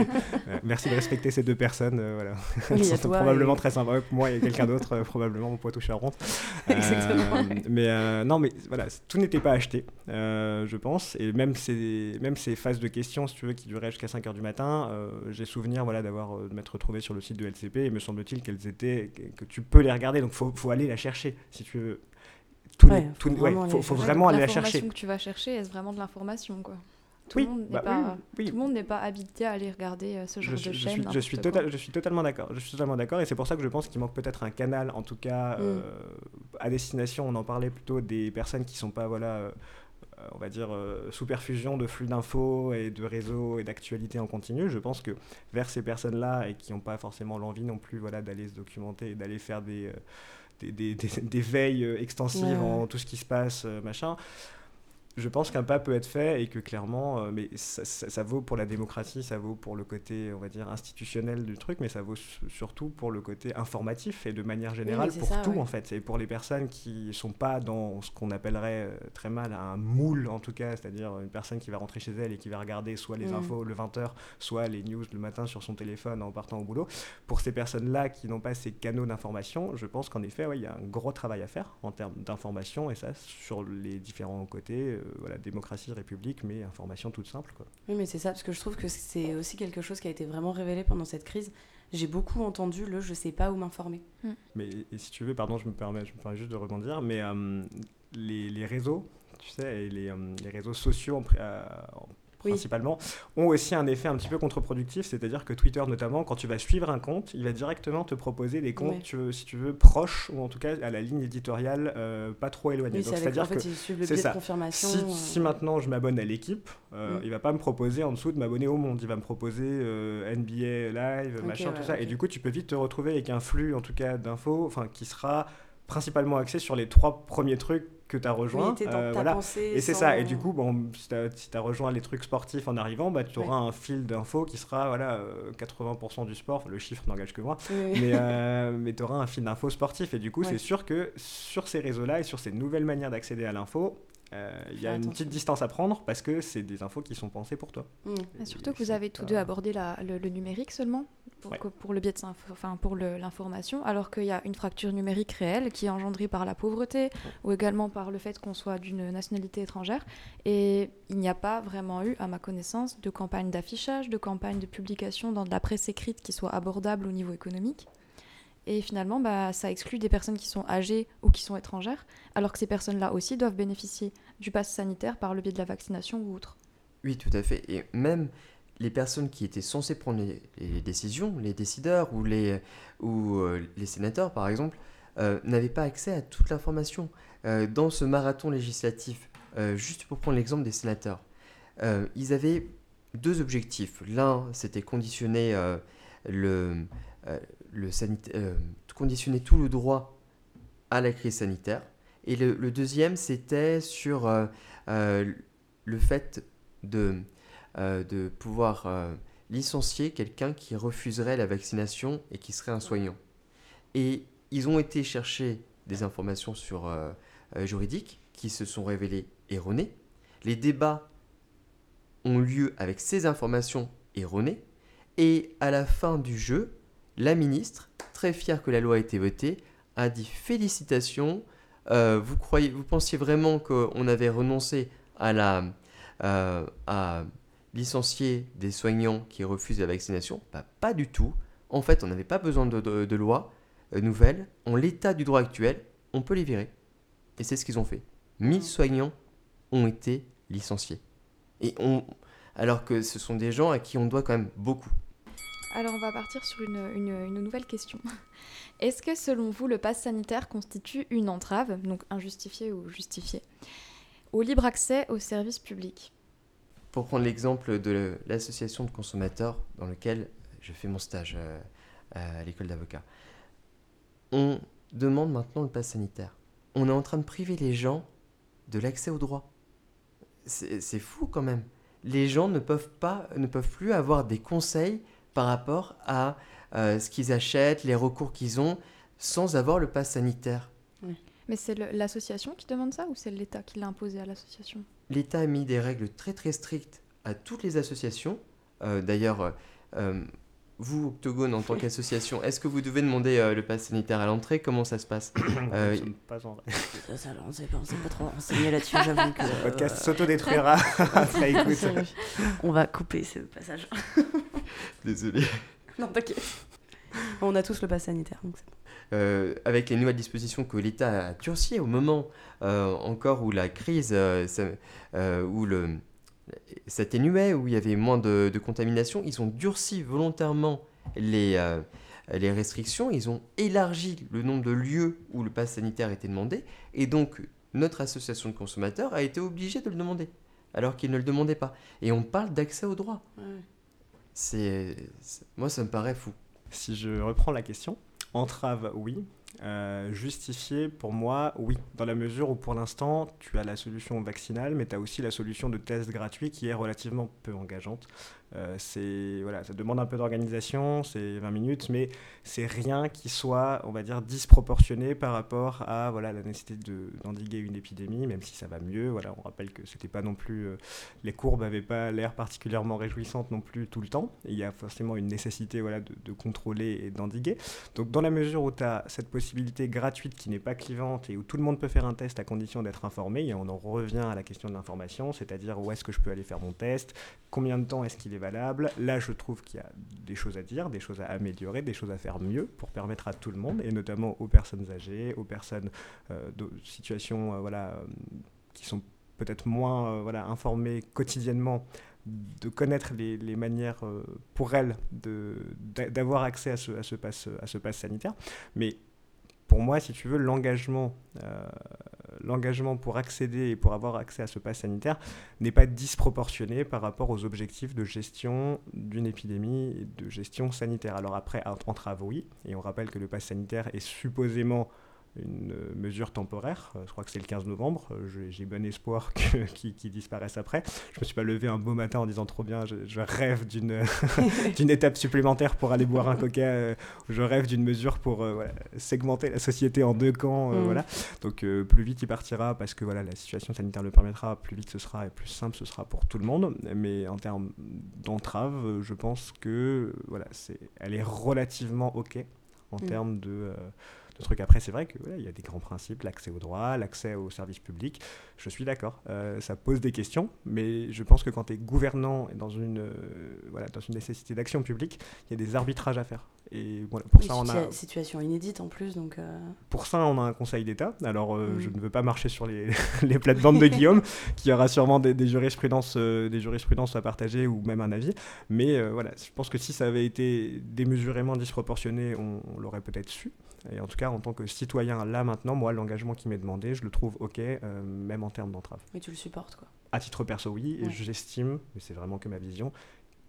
merci de respecter ces deux personnes. voilà. sont probablement très sympas. Moi et quelqu'un d'autre, probablement mon poitou charon. Exactement. Mais euh, non, mais voilà, tout n'était pas acheté, euh, je pense. Et même ces, même ces phases de questions, si tu veux, qui duraient jusqu'à 5 h du matin, euh, j'ai souvenir voilà, d'avoir de m'être retrouvé sur le site de LCP et me semble-t-il qu'elles étaient, que tu peux les regarder. Donc, il faut, faut, aller la chercher, si tu veux. Tout, faut, vraiment, faut, vraiment aller la chercher. L'information que tu vas chercher, est-ce vraiment de l'information, quoi? Tout, le monde n'est bah pas, tout le monde n'est pas habité à aller regarder euh, ce genre je, de chaîne. Je suis, je suis totalement d'accord. Je suis totalement d'accord et c'est pour ça que je pense qu'il manque peut-être un canal, en tout cas mm. euh, à destination. On en parlait plutôt des personnes qui sont pas voilà. Euh, on va dire, sous perfusion de flux d'infos et de réseaux et d'actualités en continu. Je pense que vers ces personnes-là et qui n'ont pas forcément l'envie non plus voilà, d'aller se documenter et d'aller faire des, des, des, des, veilles extensives en tout ce qui se passe, machin, je pense qu'un pas peut être fait et que clairement, euh, mais ça, vaut pour la démocratie, ça vaut pour le côté, on va dire, institutionnel du truc, mais ça vaut surtout pour le côté informatif et de manière générale pour tout en fait. Et pour les personnes qui sont pas dans ce qu'on appellerait euh, très mal un moule en tout cas, c'est-à-dire une personne qui va rentrer chez elle et qui va regarder soit les mm. infos le 20h, soit les news le matin sur son téléphone en partant au boulot. Pour ces personnes-là qui n'ont pas ces canaux d'information, je pense qu'en effet, il y a un gros travail à faire en termes d'information et ça sur les différents côtés euh, voilà, démocratie, république, mais information toute simple. Quoi. Oui, mais c'est ça, parce que je trouve que c'est aussi quelque chose qui a été vraiment révélé pendant cette crise. j'ai beaucoup entendu le je sais pas où m'informer. Mm. Mais si tu veux, pardon, je me permets, je me permets juste de rebondir, mais les, les, réseaux, tu sais, et les, les réseaux sociaux en, principalement, ont aussi un effet un petit peu contre-productif, c'est-à-dire que Twitter notamment, quand tu vas suivre un compte, il va directement te proposer des comptes, si tu veux, proches, ou en tout cas à la ligne éditoriale euh, pas trop éloignée. Donc c'est-à-dire que c'est ça. Confirmation, si, euh, si, maintenant je m'abonne à l'équipe, euh, mm. il va pas me proposer en dessous de m'abonner au monde, il va me proposer NBA live, machin, tout ça, et du coup tu peux vite te retrouver avec un flux en tout cas d'infos, enfin qui sera principalement axé sur les trois premiers trucs que tu as rejoint. Euh, voilà. Et c'est ça. Et du coup, bon, si tu as, rejoint les trucs sportifs en arrivant, bah, tu auras un fil d'infos qui sera voilà, 80% euh, du sport. Le chiffre n'engage que moi. Mais, euh, mais tu auras un fil d'infos sportif. Et du coup, c'est sûr que sur ces réseaux-là et sur ces nouvelles manières d'accéder à l'info, il y a une petite distance à prendre parce que c'est des infos qui sont pensées pour toi. Mmh. surtout que vous avez tous deux abordé le, numérique seulement pour, pour le biais de enfin pour l'information, alors qu'il y a une fracture numérique réelle qui est engendrée par la pauvreté ou également par le fait qu'on soit d'une nationalité étrangère. Et il n'y a pas vraiment eu, à ma connaissance, de campagne d'affichage, de campagne de publication dans de la presse écrite qui soit abordable au niveau économique. Et finalement, bah, ça exclut des personnes qui sont âgées ou qui sont étrangères, alors que ces personnes-là aussi doivent bénéficier du pass sanitaire par le biais de la vaccination ou autre. Oui, tout à fait. Et même les personnes qui étaient censées prendre les, décisions, les décideurs ou les, ou, euh, les sénateurs, par exemple, euh, n'avaient pas accès à toute l'information. Euh, dans ce marathon législatif, juste pour prendre l'exemple des sénateurs, ils avaient deux objectifs. L'un, c'était conditionner le le euh, conditionner tout le droit à la crise sanitaire. Et le, deuxième, c'était sur euh, le fait de, de pouvoir licencier quelqu'un qui refuserait la vaccination et qui serait un soignant. Et ils ont été chercher des informations sur, juridiques qui se sont révélées erronées. Les débats ont lieu avec ces informations erronées. Et à la fin du jeu, la ministre, très fière que la loi ait été votée, a dit félicitations. Euh, vous, croyez, vous pensiez vraiment qu'on avait renoncé à, la, euh, à licencier des soignants qui refusent la vaccination? Bah, Pas du tout. En fait, on n'avait pas besoin de, loi euh, nouvelle. En l'état du droit actuel, on peut les virer. Et c'est ce qu'ils ont fait. 1000 soignants ont été licenciés. Et on, alors que ce sont des gens à qui on doit quand même beaucoup. Alors on va partir sur une, nouvelle question. Est-ce que selon vous le pass sanitaire constitue une entrave, donc injustifiée ou justifiée, au libre accès aux services publics? Pour prendre l'exemple de l'association de consommateurs dans lequel je fais mon stage euh, à l'école d'avocat, on demande maintenant le pass sanitaire. On est en train de priver les gens de l'accès aux droits. C'est fou quand même. Les gens ne peuvent pas, ne peuvent plus avoir des conseils par rapport à euh, ce qu'ils achètent, les recours qu'ils ont, sans avoir le pass sanitaire. Mais c'est l'association qui demande ça ou c'est l'État qui l'a imposé à l'association? L'État a mis des règles très très strictes à toutes les associations. Euh, d'ailleurs, euh, vous, Octogone, en tant qu'association, est-ce que vous devez demander le pass sanitaire à l'entrée? Comment ça se passe? Euh, pas en vrai. Ça, on ne s'est pas, trop renseigné là-dessus, j'avoue que... Le podcast s'autodétruira après écoute. On va couper ce passage. Désolé. Non, t'inquiète. On a tous le pass sanitaire, donc euh, avec les nouvelles dispositions que l'État a durcies au moment euh, encore où la crise, euh, où le, s'atténuait, où il y avait moins de, contamination, ils ont durci volontairement les, les restrictions, ils ont élargi le nombre de lieux où le pass sanitaire était demandé, et donc notre association de consommateurs a été obligée de le demander, alors qu'ils ne le demandaient pas. Et on parle d'accès au droit. Ouais. C'est, moi, ça me paraît fou. Si je reprends la question, entrave, oui. Euh, justifié, pour moi, oui. Dans la mesure où, pour l'instant, tu as la solution vaccinale, mais tu as aussi la solution de test gratuit qui est relativement peu engageante. Euh, c'est voilà, ça demande un peu d'organisation, c'est 20 minutes, mais c'est rien qui soit, on va dire, disproportionné par rapport à voilà la nécessité d'endiguer une épidémie, même si ça va mieux. Voilà, on rappelle que c'était pas non plus, euh, les courbes n'avaient pas l'air particulièrement réjouissantes non plus tout le temps. il y a forcément une nécessité voilà de, de contrôler et d'endiguer. Donc dans la mesure où tu as cette possibilité gratuite qui n'est pas clivante et où tout le monde peut faire un test à condition d'être informé, et on en revient à la question de l'information, c'est-à-dire où est-ce que je peux aller faire mon test, combien de temps est-ce qu'il est Là, je trouve qu'il y a des choses à dire, des choses à améliorer, des choses à faire mieux pour permettre à tout le monde, et notamment aux personnes âgées, aux personnes de situations voilà, qui sont peut-être moins voilà, informées quotidiennement de connaître les, manières pour elles d'avoir accès à ce, à, ce pass, à ce pass sanitaire. Mais pour moi, si tu veux, l'engagement, euh, l'engagement pour accéder et pour avoir accès à ce pass sanitaire n'est pas disproportionné par rapport aux objectifs de gestion d'une épidémie et de gestion sanitaire. Alors après, en travaux, oui, et on rappelle que le pass sanitaire est supposément une euh, mesure temporaire. Euh, je crois que c'est le 15 novembre. Euh, j'ai bon espoir qu'ils qu disparaissent après. Je me suis pas levé un beau matin en disant trop bien, je, rêve d'une étape supplémentaire pour aller boire un coca. je rêve d'une mesure pour segmenter la société en deux camps. Mm. Voilà. Donc plus vite il partira parce que voilà, la situation sanitaire le permettra, plus vite ce sera et plus simple ce sera pour tout le monde. Mais en termes d'entrave, je pense que voilà, c'est elle est relativement OK en mm. termes de le truc après, c'est vrai qu'il il y a des grands principes, l'accès au droit, l'accès aux services publics. Je suis d'accord. Euh, ça pose des questions, mais je pense que quand tu es gouvernant dans une, euh, voilà, dans une nécessité d'action publique, il y a des arbitrages à faire. Et voilà, pour ça, on a. Situation inédite en plus, donc. Euh, pour ça, on a un Conseil d'État. Alors, je ne veux pas marcher sur les, les plates-bandes de Guillaume, qui aura sûrement des, des jurisprudences, des jurisprudences à partager ou même un avis. Mais voilà, je pense que si ça avait été démesurément disproportionné, on l'aurait peut-être su. Et en tout cas, en tant que citoyen, là maintenant, moi, l'engagement qui m'est demandé, je le trouve OK, euh, même en termes d'entrave. Mais tu le supportes, quoi. À titre perso, oui, et j'estime, mais c'est vraiment que ma vision,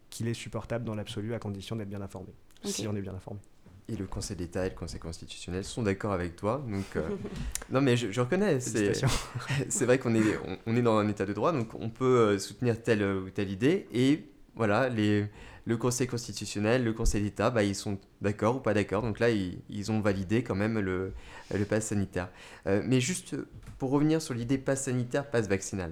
qu'il est supportable dans l'absolu à condition d'être bien informé, si on est bien informé. Et le Conseil d'État et le Conseil constitutionnel sont d'accord avec toi. Donc, euh, non, mais je, reconnais. C'est vrai qu'on est, on, est dans un état de droit, donc on peut euh, soutenir telle ou telle idée. Et voilà, les, le Conseil constitutionnel, le Conseil d'État, bah, ils sont d'accord ou pas d'accord. Donc là, ils, ont validé quand même le, le pass sanitaire. Euh, mais juste pour revenir sur l'idée pass sanitaire, pass vaccinal.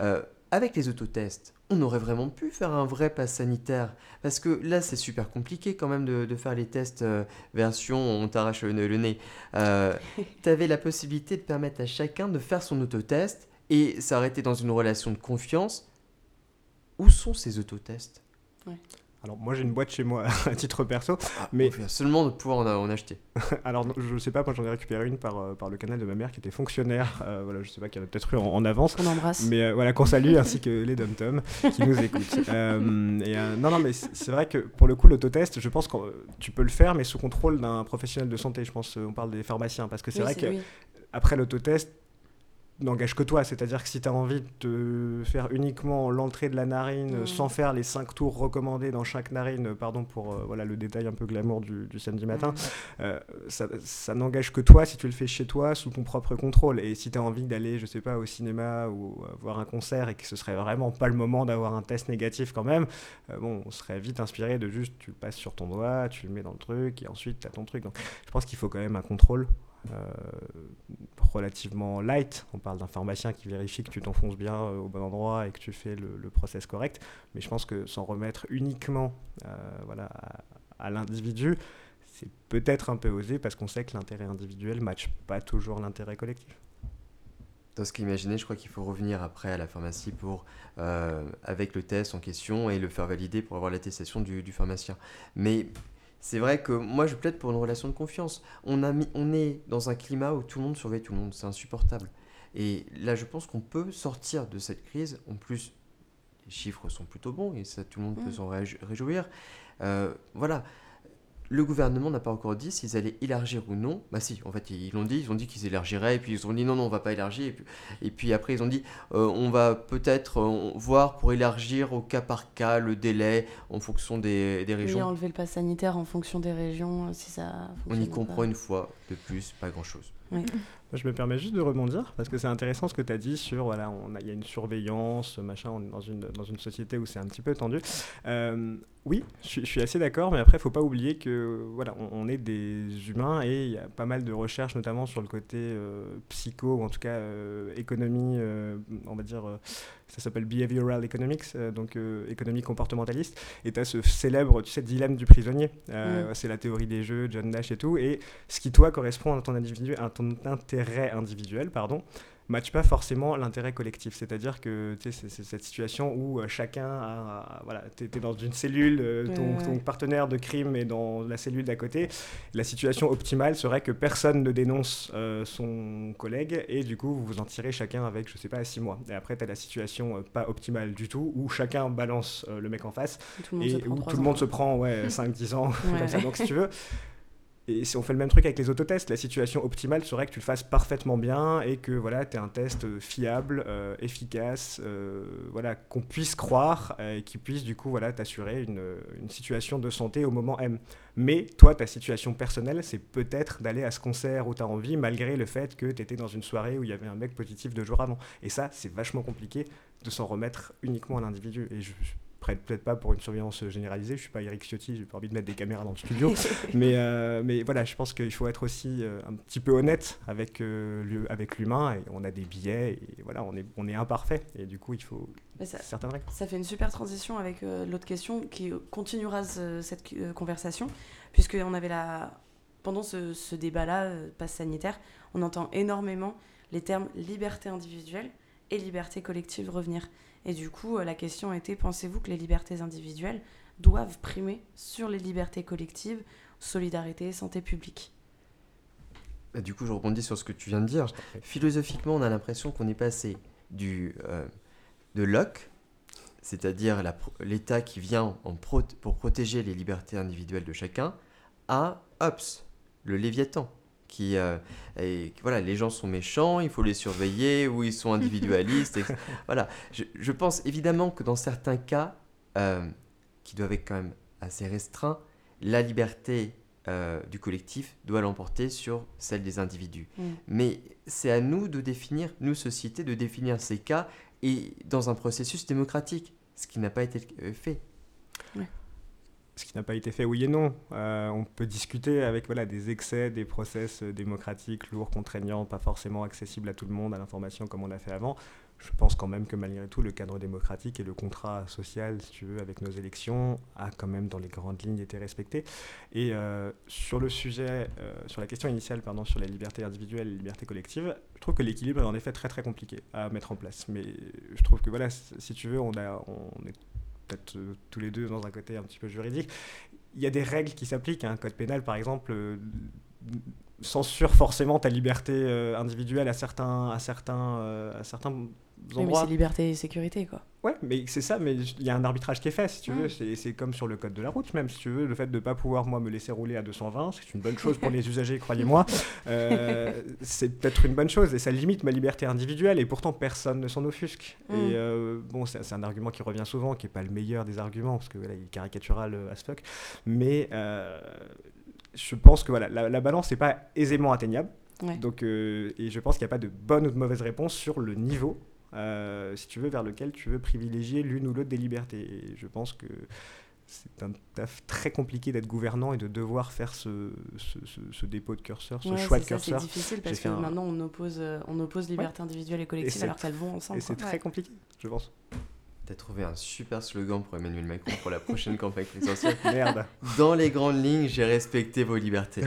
Euh, avec les autotests, on aurait vraiment pu faire un vrai pass sanitaire. Parce que là, c'est super compliqué quand même de, faire les tests euh, version on t'arrache le, le, nez. tu avais la possibilité de permettre à chacun de faire son autotest et s'arrêter dans une relation de confiance. Où sont ces autotests? Alors moi j'ai une boîte chez moi à titre perso, ah, mais seulement de pouvoir en, acheter. Alors je sais pas, moi j'en ai récupéré une par, euh, par le canal de ma mère qui était fonctionnaire. Euh, voilà, je sais pas qu'il y en a peut-être eu en, avance. Qu'on embrasse. Mais euh, voilà qu'on salue ainsi que les dom tom qui nous écoutent. et, non non mais c'est vrai que pour le coup l'autotest, je pense que tu peux le faire mais sous contrôle d'un professionnel de santé. Je pense on parle des pharmaciens parce que c'est vrai que après l'autotest n'engage que toi. C'est-à-dire que si tu as envie de faire uniquement l'entrée de la narine mm. sans faire les cinq tours recommandés dans chaque narine, pardon pour euh, voilà, le détail un peu glamour du, samedi matin, mm. euh, ça, n'engage que toi si tu le fais chez toi sous ton propre contrôle. Et si tu as envie d'aller, je sais pas, au cinéma ou voir un concert et que ce serait vraiment pas le moment d'avoir un test négatif quand même, euh, bon, on serait vite inspiré de juste tu le passes sur ton doigt, tu le mets dans le truc et ensuite tu as ton truc. Donc je pense qu'il faut quand même un contrôle. Euh, relativement light. On parle d'un pharmacien qui vérifie que tu t'enfonces bien euh, au bon endroit et que tu fais le, process correct. Mais je pense que s'en remettre uniquement euh, voilà, à, l'individu, c'est peut-être un peu osé parce qu'on sait que l'intérêt individuel ne matche pas toujours l'intérêt collectif. Dans ce qu'imaginez, je crois qu'il faut revenir après à la pharmacie pour, avec le test en question et le faire valider pour avoir l'attestation du, du, pharmacien. Mais c'est vrai que moi je plaide pour une relation de confiance. On, a on est dans un climat où tout le monde surveille tout le monde, c'est insupportable. Et là je pense qu'on peut sortir de cette crise. En plus, les chiffres sont plutôt bons et ça tout le monde peut mm. s'en réjouir. Euh, voilà, le gouvernement n'a pas encore dit s'ils allaient élargir ou non. Bah si, en fait, ils l'ont dit, ils ont dit qu'ils élargiraient, et puis ils ont dit non, non, on va pas élargir, et puis, et puis après ils ont dit euh, on va peut-être euh, voir pour élargir au cas par cas le délai en fonction des, des régions. Oui, enlever le pass sanitaire en fonction des régions, euh, si ça On y comprend une fois de plus, pas grand-chose. Oui. Je me permets juste de rebondir parce que c'est intéressant ce que tu as dit sur voilà, il y a une surveillance, machin, on est dans une, dans une société où c'est un petit peu tendu. Euh, oui, je, suis assez d'accord, mais après, il ne faut pas oublier que voilà, on, est des humains et il y a pas mal de recherches, notamment sur le côté euh, psycho, ou en tout cas euh, économie, on va dire, ça s'appelle behavioral economics, donc économie comportementaliste. Et tu as ce célèbre, tu sais, dilemme du prisonnier. Mm. C'est la théorie des jeux, John Nash et tout. Et ce qui, toi, correspond à ton individu, à ton intérêt individuel, pardon, matche pas forcément l'intérêt collectif. C'est-à-dire que c'est cette situation où euh, chacun a, voilà, tu es, dans une cellule, euh, ton, partenaire de crime est dans la cellule d'à côté. La situation optimale serait que personne ne dénonce euh, son collègue et du coup vous vous en tirez chacun avec, je sais pas, six mois. Et après tu as la situation pas optimale du tout où chacun balance le mec en face et, où tout le monde se prend ouais, 5-10 ans. comme ça. Donc si tu veux, et si on fait le même truc avec les autotests, la situation optimale serait que tu le fasses parfaitement bien et que voilà, tu aies un test euh, fiable, euh, efficace, euh, voilà, qu'on puisse croire et qui puisse du coup voilà, t'assurer une, une, situation de santé au moment M. Mais toi, ta situation personnelle, c'est peut-être d'aller à ce concert où tu as envie, malgré le fait que tu étais dans une soirée où il y avait un mec positif deux jours avant. Et ça, c'est vachement compliqué de s'en remettre uniquement à l'individu. Et peut-être pas pour une surveillance généralisée. Je suis pas Eric Ciotti, j'ai pas envie de mettre des caméras dans le studio. mais, euh, mais voilà, je pense qu'il faut être aussi euh, un petit peu honnête avec, euh, avec l'humain. Et on a des billets, et voilà, on est, on est imparfait. Et du coup, il faut ça, certaines règles. Ça fait une super transition avec l'autre question qui continuera cette conversation, puisque on avait la... pendant ce, ce débat-là, passe sanitaire, on entend énormément les termes liberté individuelle et liberté collective revenir. Et du coup, euh, la question était, pensez-vous que les libertés individuelles doivent primer sur les libertés collectives, solidarité, santé publique? Bah, Du coup, je rebondis sur ce que tu viens de dire. Philosophiquement, on a l'impression qu'on est passé du, euh, de Locke, c'est-à-dire l'État qui vient en pour protéger les libertés individuelles de chacun, à Hobbes, le Léviathan, qui euh, et, voilà les gens sont méchants il faut les surveiller ou ils sont individualistes voilà. Je, pense évidemment que dans certains cas euh, qui doivent être quand même assez restreints la liberté euh, du collectif doit l'emporter sur celle des individus. Mm. mais c'est à nous de définir nous société de définir ces cas et dans un processus démocratique ce qui n'a pas été fait ce qui n'a pas été fait, oui et non. Euh, on peut discuter avec voilà, des excès, des process euh, démocratiques lourds, contraignants, pas forcément accessibles à tout le monde, à l'information comme on l'a fait avant. Je pense quand même que malgré tout, le cadre démocratique et le contrat social, si tu veux, avec nos élections, a quand même dans les grandes lignes été respecté. Et euh, sur le sujet, sur la question initiale, pardon, sur les libertés individuelles et les libertés collectives, je trouve que l'équilibre est en effet très très compliqué à mettre en place. Mais je trouve que voilà, si tu veux, on, a, on est euh, tous les deux dans un côté un petit peu juridique. Il y a des règles qui s'appliquent. Un code pénal, par exemple, euh, censure forcément ta liberté euh, individuelle à certains, à certains, à certains oui, mais c'est liberté et sécurité, quoi. Ouais, mais c'est ça, mais il y a un arbitrage qui est fait, si tu veux. Mm. C'est comme sur le code de la route, même, si tu veux. Le fait de ne pas pouvoir, moi, me laisser rouler à 220, c'est une bonne chose pour les usagers, croyez-moi. Euh, c'est peut-être une bonne chose, et ça limite ma liberté individuelle, et pourtant, personne ne s'en offusque. Et mm. euh, bon, c'est un argument qui revient souvent, qui n'est pas le meilleur des arguments, parce que voilà, il est caricatural euh, as fuck. Mais je pense que voilà, la, la balance n'est pas aisément atteignable. Donc, et je pense qu'il n'y a pas de bonne ou de mauvaise réponse sur le niveau euh, si tu veux, vers lequel tu veux privilégier l'une ou l'autre des libertés. Et je pense que c'est un taf très compliqué d'être gouvernant et de devoir faire ce, ce, dépôt de curseur, ce choix de curseur. C'est difficile parce que maintenant on oppose, euh, on oppose liberté individuelle et collective alors qu'elles vont ensemble. Et c'est très compliqué, je pense. T'as trouvé un super slogan pour Emmanuel Macron pour la prochaine campagne présidentielle. Merde. Dans les grandes lignes, j'ai respecté vos libertés.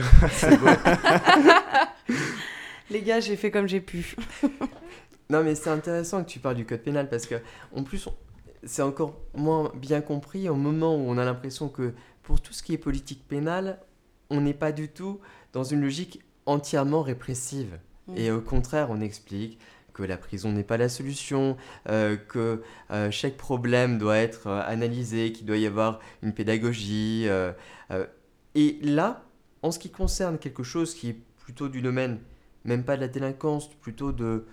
les gars, j'ai fait comme j'ai pu. Non, mais c'est intéressant que tu parles du code pénal parce que, en plus, c'est encore moins bien compris au moment où on a l'impression que pour tout ce qui est politique pénale, on n'est pas du tout dans une logique entièrement répressive. Mm. Et au contraire, on explique que la prison n'est pas la solution, euh, que euh, chaque problème doit être euh, analysé, qu'il doit y avoir une pédagogie. et là, en ce qui concerne quelque chose qui est plutôt du domaine, même pas de la délinquance, plutôt de,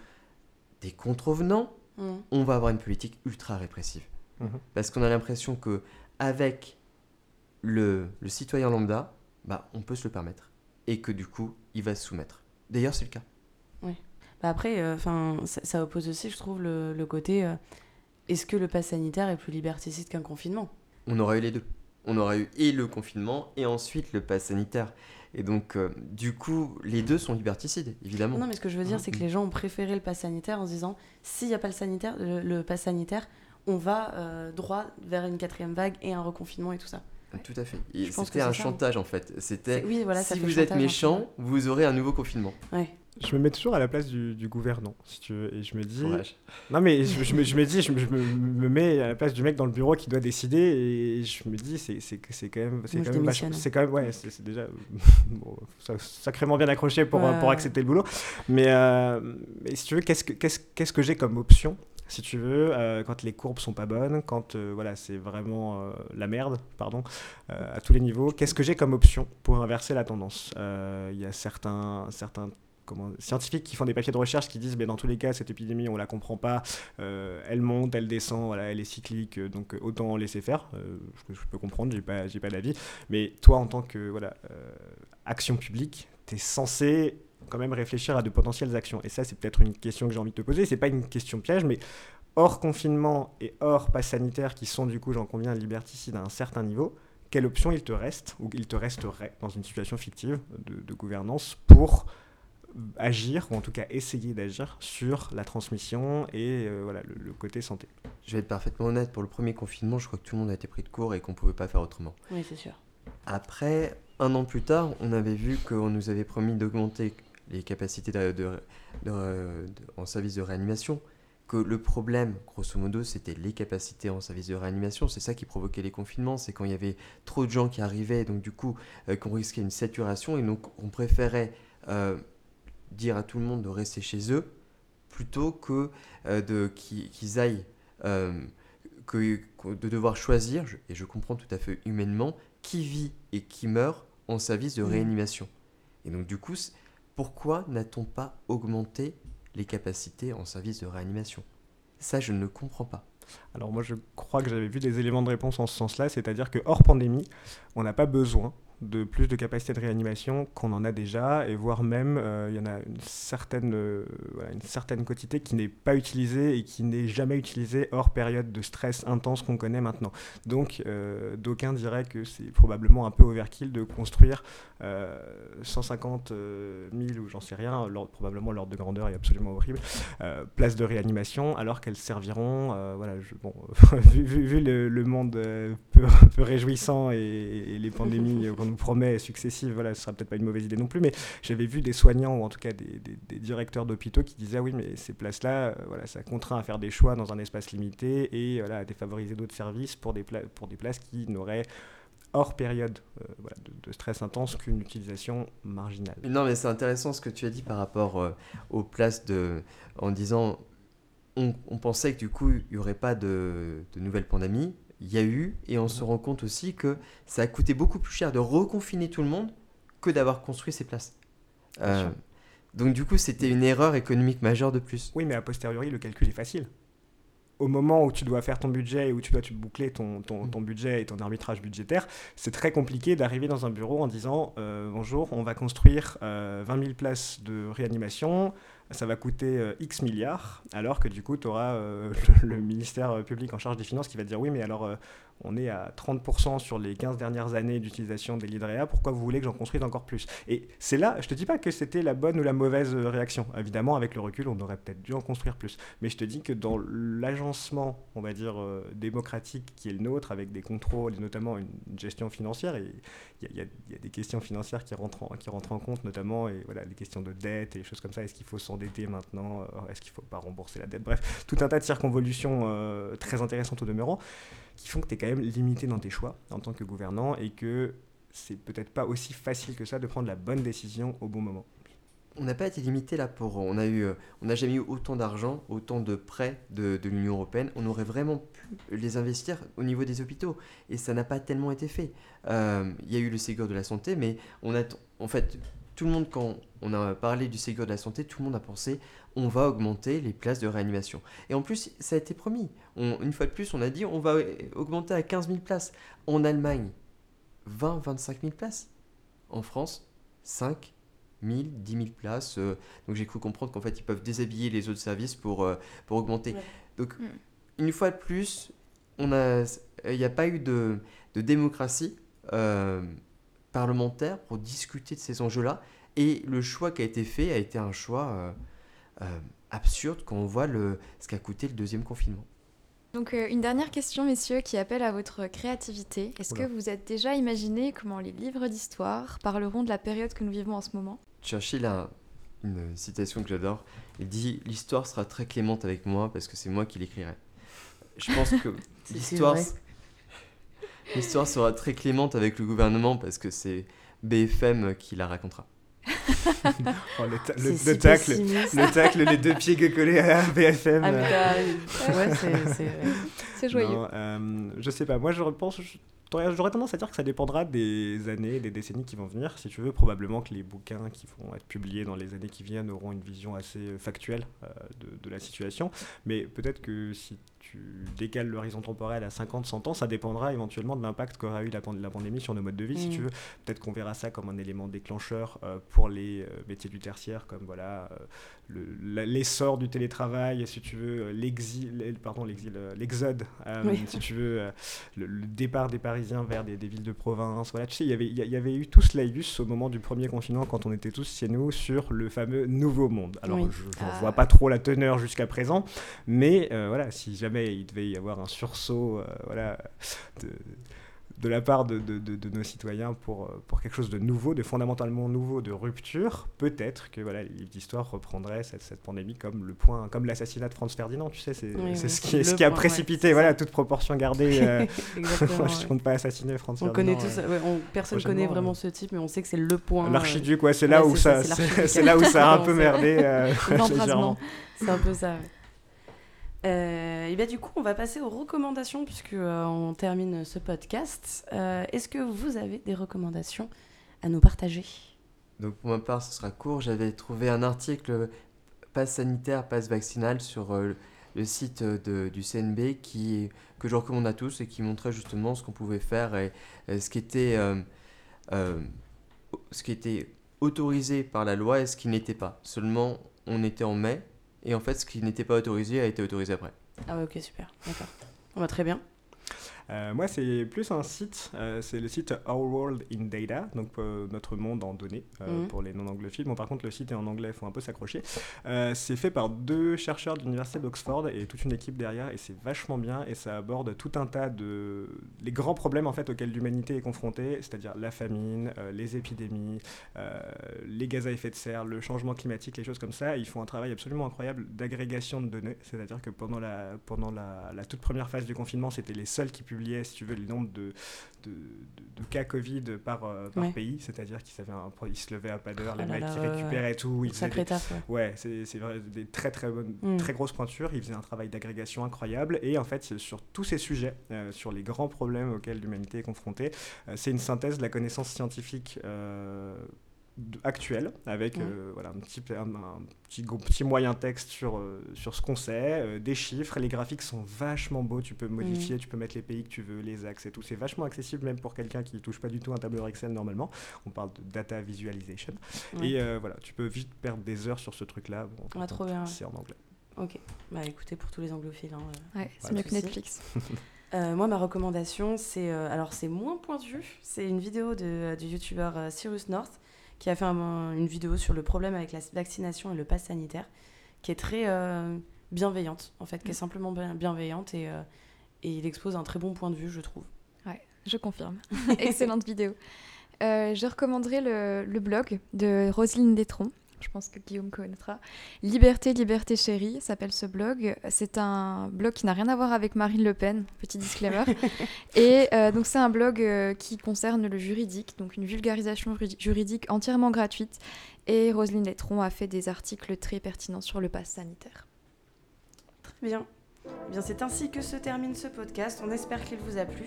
des contrevenants, mm. on va avoir une politique ultra répressive. Mm-hmm. Parce qu'on a l'impression que avec le, le, citoyen lambda, bah, on peut se le permettre. Et que du coup, il va se soumettre. D'ailleurs, c'est le cas. Oui. Bah après, euh, enfin ça, oppose aussi, je trouve, le, le côté euh, est-ce que le pass sanitaire est plus liberticide qu'un confinement? On aurait eu les deux. On aurait eu et le confinement et ensuite le pass sanitaire. Et donc, euh, du coup, les deux sont liberticides, évidemment. Non, mais ce que je veux dire, c'est que les gens ont préféré le pass sanitaire en se disant s'il n'y a pas le, sanitaire, le, pass sanitaire, on va euh, droit vers une quatrième vague et un reconfinement et tout ça. Tout à fait. C'était un chantage en fait. C'était si vous êtes méchant, vous aurez un nouveau confinement. Ouais. Je me mets toujours à la place du, du gouvernant, si tu veux, et je me dis... Non mais je, je, me, je, me, dis, je, me, me, mets à la place du mec dans le bureau qui doit décider, et je me dis, c'est quand même... C'est quand, même c'est quand même... Ouais, c'est déjà bon, sacrément bien accroché pour, pour accepter le boulot. Mais, euh, mais si tu veux, qu'est-ce que, qu'est-ce, qu'est-ce que j'ai comme option si tu veux, euh, quand les courbes sont pas bonnes, quand euh, voilà, c'est vraiment euh, la merde, pardon, à tous les niveaux. Qu'est-ce que j'ai comme option pour inverser la tendance? Il y a certains, certains scientifiques qui font des papiers de recherche qui disent, mais dans tous les cas, cette épidémie, on la comprend pas, elle monte, elle descend, voilà, elle est cyclique, donc autant laisser faire. Je, peux comprendre, j'ai pas, j'ai pas d'avis. Mais toi, en tant que voilà, action publique, tu es censé quand même réfléchir à de potentielles actions. Et ça, c'est peut-être une question que j'ai envie de te poser. C'est pas une question piège, mais hors confinement et hors pass sanitaire, qui sont du coup, j'en conviens, liberticides à un certain niveau, quelle option il te reste, ou il te resterait dans une situation fictive de, gouvernance pour agir, ou en tout cas essayer d'agir sur la transmission et euh, voilà, le, le, côté santé. Je vais être parfaitement honnête, pour le premier confinement, je crois que tout le monde a été pris de court et qu'on ne pouvait pas faire autrement. Oui, c'est sûr. Après, un an plus tard, on avait vu qu'on nous avait promis d'augmenter les capacités de, en service de réanimation, que le problème, grosso modo, c'était les capacités en service de réanimation. C'est ça qui provoquait les confinements, c'est quand il y avait trop de gens qui arrivaient, donc du coup, euh, qu'on risquait une saturation, et donc on préférait euh, dire à tout le monde de rester chez eux, plutôt que euh, de qu'ils aillent, que, de devoir choisir, et je comprends tout à fait humainement, qui vit et qui meurt en service de mmh. réanimation. Et donc du coup, pourquoi n'a-t-on pas augmenté les capacités en service de réanimation? Ça, je ne comprends pas. Alors moi, je crois que j'avais vu des éléments de réponse en ce sens-là, c'est-à-dire que hors pandémie, on n'a pas besoin de plus de capacité de réanimation qu'on en a déjà, et voire même, euh, il y en a une certaine, euh, une certaine quantité qui n'est pas utilisée et qui n'est jamais utilisée hors période de stress intense qu'on connaît maintenant. Donc, euh, d'aucuns diraient que c'est probablement un peu overkill de construire 150 000 ou j'en sais rien, probablement l'ordre de grandeur est absolument horrible, places de réanimation, alors qu'elles serviront, voilà, bon, vu, le, monde peu, réjouissant et, et les pandémies nous promet successives, voilà, ce sera peut-être pas une mauvaise idée non plus, mais j'avais vu des soignants ou en tout cas des, directeurs d'hôpitaux qui disaient ah oui, mais ces places-là, euh, voilà, ça contraint à faire des choix dans un espace limité et voilà, à défavoriser d'autres services pour des, pour des places qui n'auraient hors période euh, de, stress intense qu'une utilisation marginale. Non, mais c'est intéressant ce que tu as dit par rapport euh, aux places de, en disant on, pensait que du coup il n'y aurait pas de, de nouvelles pandémies il y a eu, et on se rend compte aussi que ça a coûté beaucoup plus cher de reconfiner tout le monde que d'avoir construit ces places. Euh, donc du coup, c'était une erreur économique majeure de plus. Oui, mais a posteriori, le calcul est facile. Au moment où tu dois faire ton budget et où tu dois te boucler ton, ton, ton, budget et ton arbitrage budgétaire, c'est très compliqué d'arriver dans un bureau en disant euh, Bonjour, on va construire 20 euh, 000 places de réanimation, ça va coûter euh, X milliards, alors que du coup, tu auras le, ministère public en charge des finances qui va dire oui, mais alors on est à 30% sur les 15 dernières années d'utilisation des l'IDREA, pourquoi vous voulez que j'en construise encore plus? Et c'est là, je te dis pas que c'était la bonne ou la mauvaise réaction. Évidemment, avec le recul, on aurait peut-être dû en construire plus. Mais je te dis que dans l'agencement, on va dire, démocratique qui est le nôtre, avec des contrôles et notamment une gestion financière, il y, a des questions financières qui rentrent en, compte, notamment et voilà, les questions de dette et des choses comme ça. Est-ce qu'il faut s'endetter maintenant? Euh, Est-ce qu'il ne faut pas rembourser la dette? Bref, tout un tas de circonvolutions euh, très intéressantes au demeurant qui font que tu es quand même limité dans tes choix en tant que gouvernant et que c'est peut-être pas aussi facile que ça de prendre la bonne décision au bon moment on n'a pas été limité là pour. On a eu, euh, on n'a jamais eu autant d'argent, autant de prêts de, l'Union européenne. On aurait vraiment pu les investir au niveau des hôpitaux et ça n'a pas tellement été fait. Euh, il y a eu le Ségur de la santé, mais on a, en fait, tout le monde quand on a parlé du Ségur de la santé, tout le monde a pensé on va augmenter les places de réanimation. Et en plus, ça a été promis. une fois de plus, on a dit on va augmenter à 15 000 places. En Allemagne, 20-25 000 places. En France, 5 1000, 10 000 places. Euh, donc j'ai cru comprendre qu'en fait, ils peuvent déshabiller les autres services pour, euh, pour augmenter. Donc, hmm. une fois de plus, il n'y a pas eu de, de démocratie euh, parlementaire pour discuter de ces enjeux-là. Et le choix qui a été fait a été un choix absurde quand on voit le, ce qu'a coûté le deuxième confinement. Donc une dernière question, messieurs, qui appelle à votre créativité. Est-ce que vous êtes déjà imaginé comment les livres d'histoire parleront de la période que nous vivons en ce moment? Churchill a une citation que j'adore. Il dit L'histoire sera très clémente avec moi parce que c'est moi qui l'écrirai. Je pense que l'histoire. L'histoire sera très clémente avec le gouvernement parce que c'est BFM qui la racontera. oh, le, le, tacle, le tacle, les deux pieds collés à BFM. Ah, ouais, c'est joyeux. Euh, je sais pas, moi je repense, J'aurais tendance à dire que ça dépendra des années, des décennies qui vont venir. Si tu veux, probablement que les bouquins qui vont être publiés dans les années qui viennent auront une vision assez factuelle euh, de, de, la situation. Mais peut-être que si tu décales l'horizon temporel à 50, 100 ans, ça dépendra éventuellement de l'impact qu'aura eu la, la, pandémie sur nos modes de vie, si mm. tu veux. Peut-être qu'on verra ça comme un élément déclencheur euh, pour les euh, métiers du tertiaire, comme voilà l'essor du télétravail, si tu veux, l'exil, pardon, l'exil, l'exode, si tu veux, le, le, départ des Parisiens vers des, villes de province. Voilà, tu sais, il y avait, il y avait eu tout ce laïus au moment du premier confinement quand on était tous chez nous sur le fameux nouveau monde. Alors, je ne ah. vois pas trop la teneur jusqu'à présent, mais euh, voilà, si jamais il devait y avoir un sursaut, euh, voilà, de, de la part de, de, de, nos citoyens pour, euh, pour quelque chose de nouveau, de fondamentalement nouveau, de rupture, peut-être que voilà, l'histoire reprendrait cette, cette, pandémie comme le point, comme l'assassinat de Franz Ferdinand, tu sais, c'est ce qui, ce qui a précipité, voilà, toute proportion gardée. Euh, je ne compte pas assassiner Franz on Ferdinand. Connaît tous, euh, on, personne ne connaît vraiment ce type, mais on sait que c'est le point. L'archiduc, ouais, c'est là, où ça, c'est là où ça a un peu merdé. c'est un peu ça. Euh, et bien du coup, on va passer aux recommandations puisque euh, on termine ce podcast. Euh, est-ce que vous avez des recommandations à nous partager? Donc pour ma part, ce sera court. J'avais trouvé un article passe sanitaire, passe vaccinal sur le site du CNB que je recommande à tous et qui montrait justement ce qu'on pouvait faire et, ce qui était ce qui était autorisé par la loi et ce qui n'était pas. Seulement, on était en mai et en fait, ce qui n'était pas autorisé a été autorisé après. Ah ouais, ok, super. D'accord. On va très bien. Euh, moi, c'est plus un site, euh, c'est le site Our World in Data, donc euh, notre monde en données mhm. pour les non-anglophiles. Bon, par contre, le site est en anglais, il faut un peu s'accrocher. c'est fait par deux chercheurs de l'université d'Oxford et toute une équipe derrière, et c'est vachement bien, et ça aborde tout un tas de... les grands problèmes en fait auxquels l'humanité est confrontée, c'est-à-dire la famine, les épidémies, les gaz à effet de serre, le changement climatique, les choses comme ça. ils font un travail absolument incroyable d'agrégation de données, c'est-à-dire que pendant, la, pendant la, la toute première phase du confinement, c'était les seuls qui publiait, si tu veux, le nombre de, de, de, cas Covid par, euh, pays, c'est-à-dire qu'ils se levaient à pas d'heure, les oh mecs qui récupéraient tout. Ils Sacré taf, ouais. c'est vrai, des très très bonnes, mm. très grosses pointures. Ils faisaient un travail d'agrégation incroyable. Et en fait, sur tous ces sujets, euh, sur les grands problèmes auxquels l'humanité est confrontée, euh, c'est une synthèse de la connaissance scientifique actuel avec euh, voilà, un, petit, un, petit, petit, moyen texte sur, euh, sur ce qu'on sait, euh, des chiffres, les graphiques sont vachement beaux, tu peux modifier, tu peux mettre les pays que tu veux, les axes et tout, c'est vachement accessible même pour quelqu'un qui touche pas du tout un tableur Excel normalement, on parle de data visualization, et voilà, tu peux vite perdre des heures sur ce truc-là, bon, trop bien. c'est en anglais. Ok, bah écoutez pour tous les anglophiles. Hein, ouais, c'est mieux que Netflix. moi, ma recommandation, c'est alors c'est moins pointu. C'est une vidéo de, du youtubeur Cyrus North qui a fait une vidéo sur le problème avec la vaccination et le pass sanitaire, qui est très euh, bienveillante, en fait, qui est mm. simplement bienveillante et, euh, et, il expose un très bon point de vue, je trouve. Ouais, je confirme. Excellente vidéo. Euh, je recommanderais le, le, blog de Roselyne Détron, je pense que Guillaume connaîtra. Liberté, liberté chérie, s'appelle ce blog. C'est un blog qui n'a rien à voir avec Marine Le Pen, petit disclaimer. et euh, donc c'est un blog euh, qui concerne le juridique, donc une vulgarisation juridique entièrement gratuite. Et Roselyne Letron a fait des articles très pertinents sur le pass sanitaire. Très bien. Eh bien, c'est ainsi que se termine ce podcast. On espère qu'il vous a plu.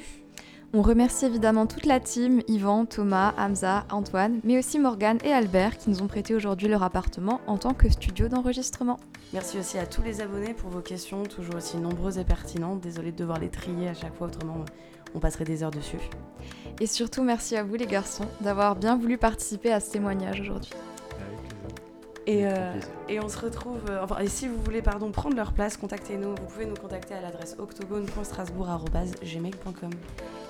On remercie évidemment toute la team, Yvan, Thomas, Hamza, Antoine, mais aussi Morgane et Albert qui nous ont prêté aujourd'hui leur appartement en tant que studio d'enregistrement. Merci aussi à tous les abonnés pour vos questions, toujours aussi nombreuses et pertinentes. Désolée de devoir les trier à chaque fois, autrement on passerait des heures dessus. Et surtout merci à vous les garçons d'avoir bien voulu participer à ce témoignage aujourd'hui. Et, euh, et, on se retrouve. Euh, enfin, et si vous voulez pardon, prendre leur place, contactez-nous. Vous pouvez nous contacter à l'adresse octogone.strasbourg.gmail.com.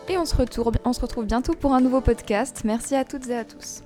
Et on se, retrouve, on se retrouve bientôt pour un nouveau podcast. Merci à toutes et à tous.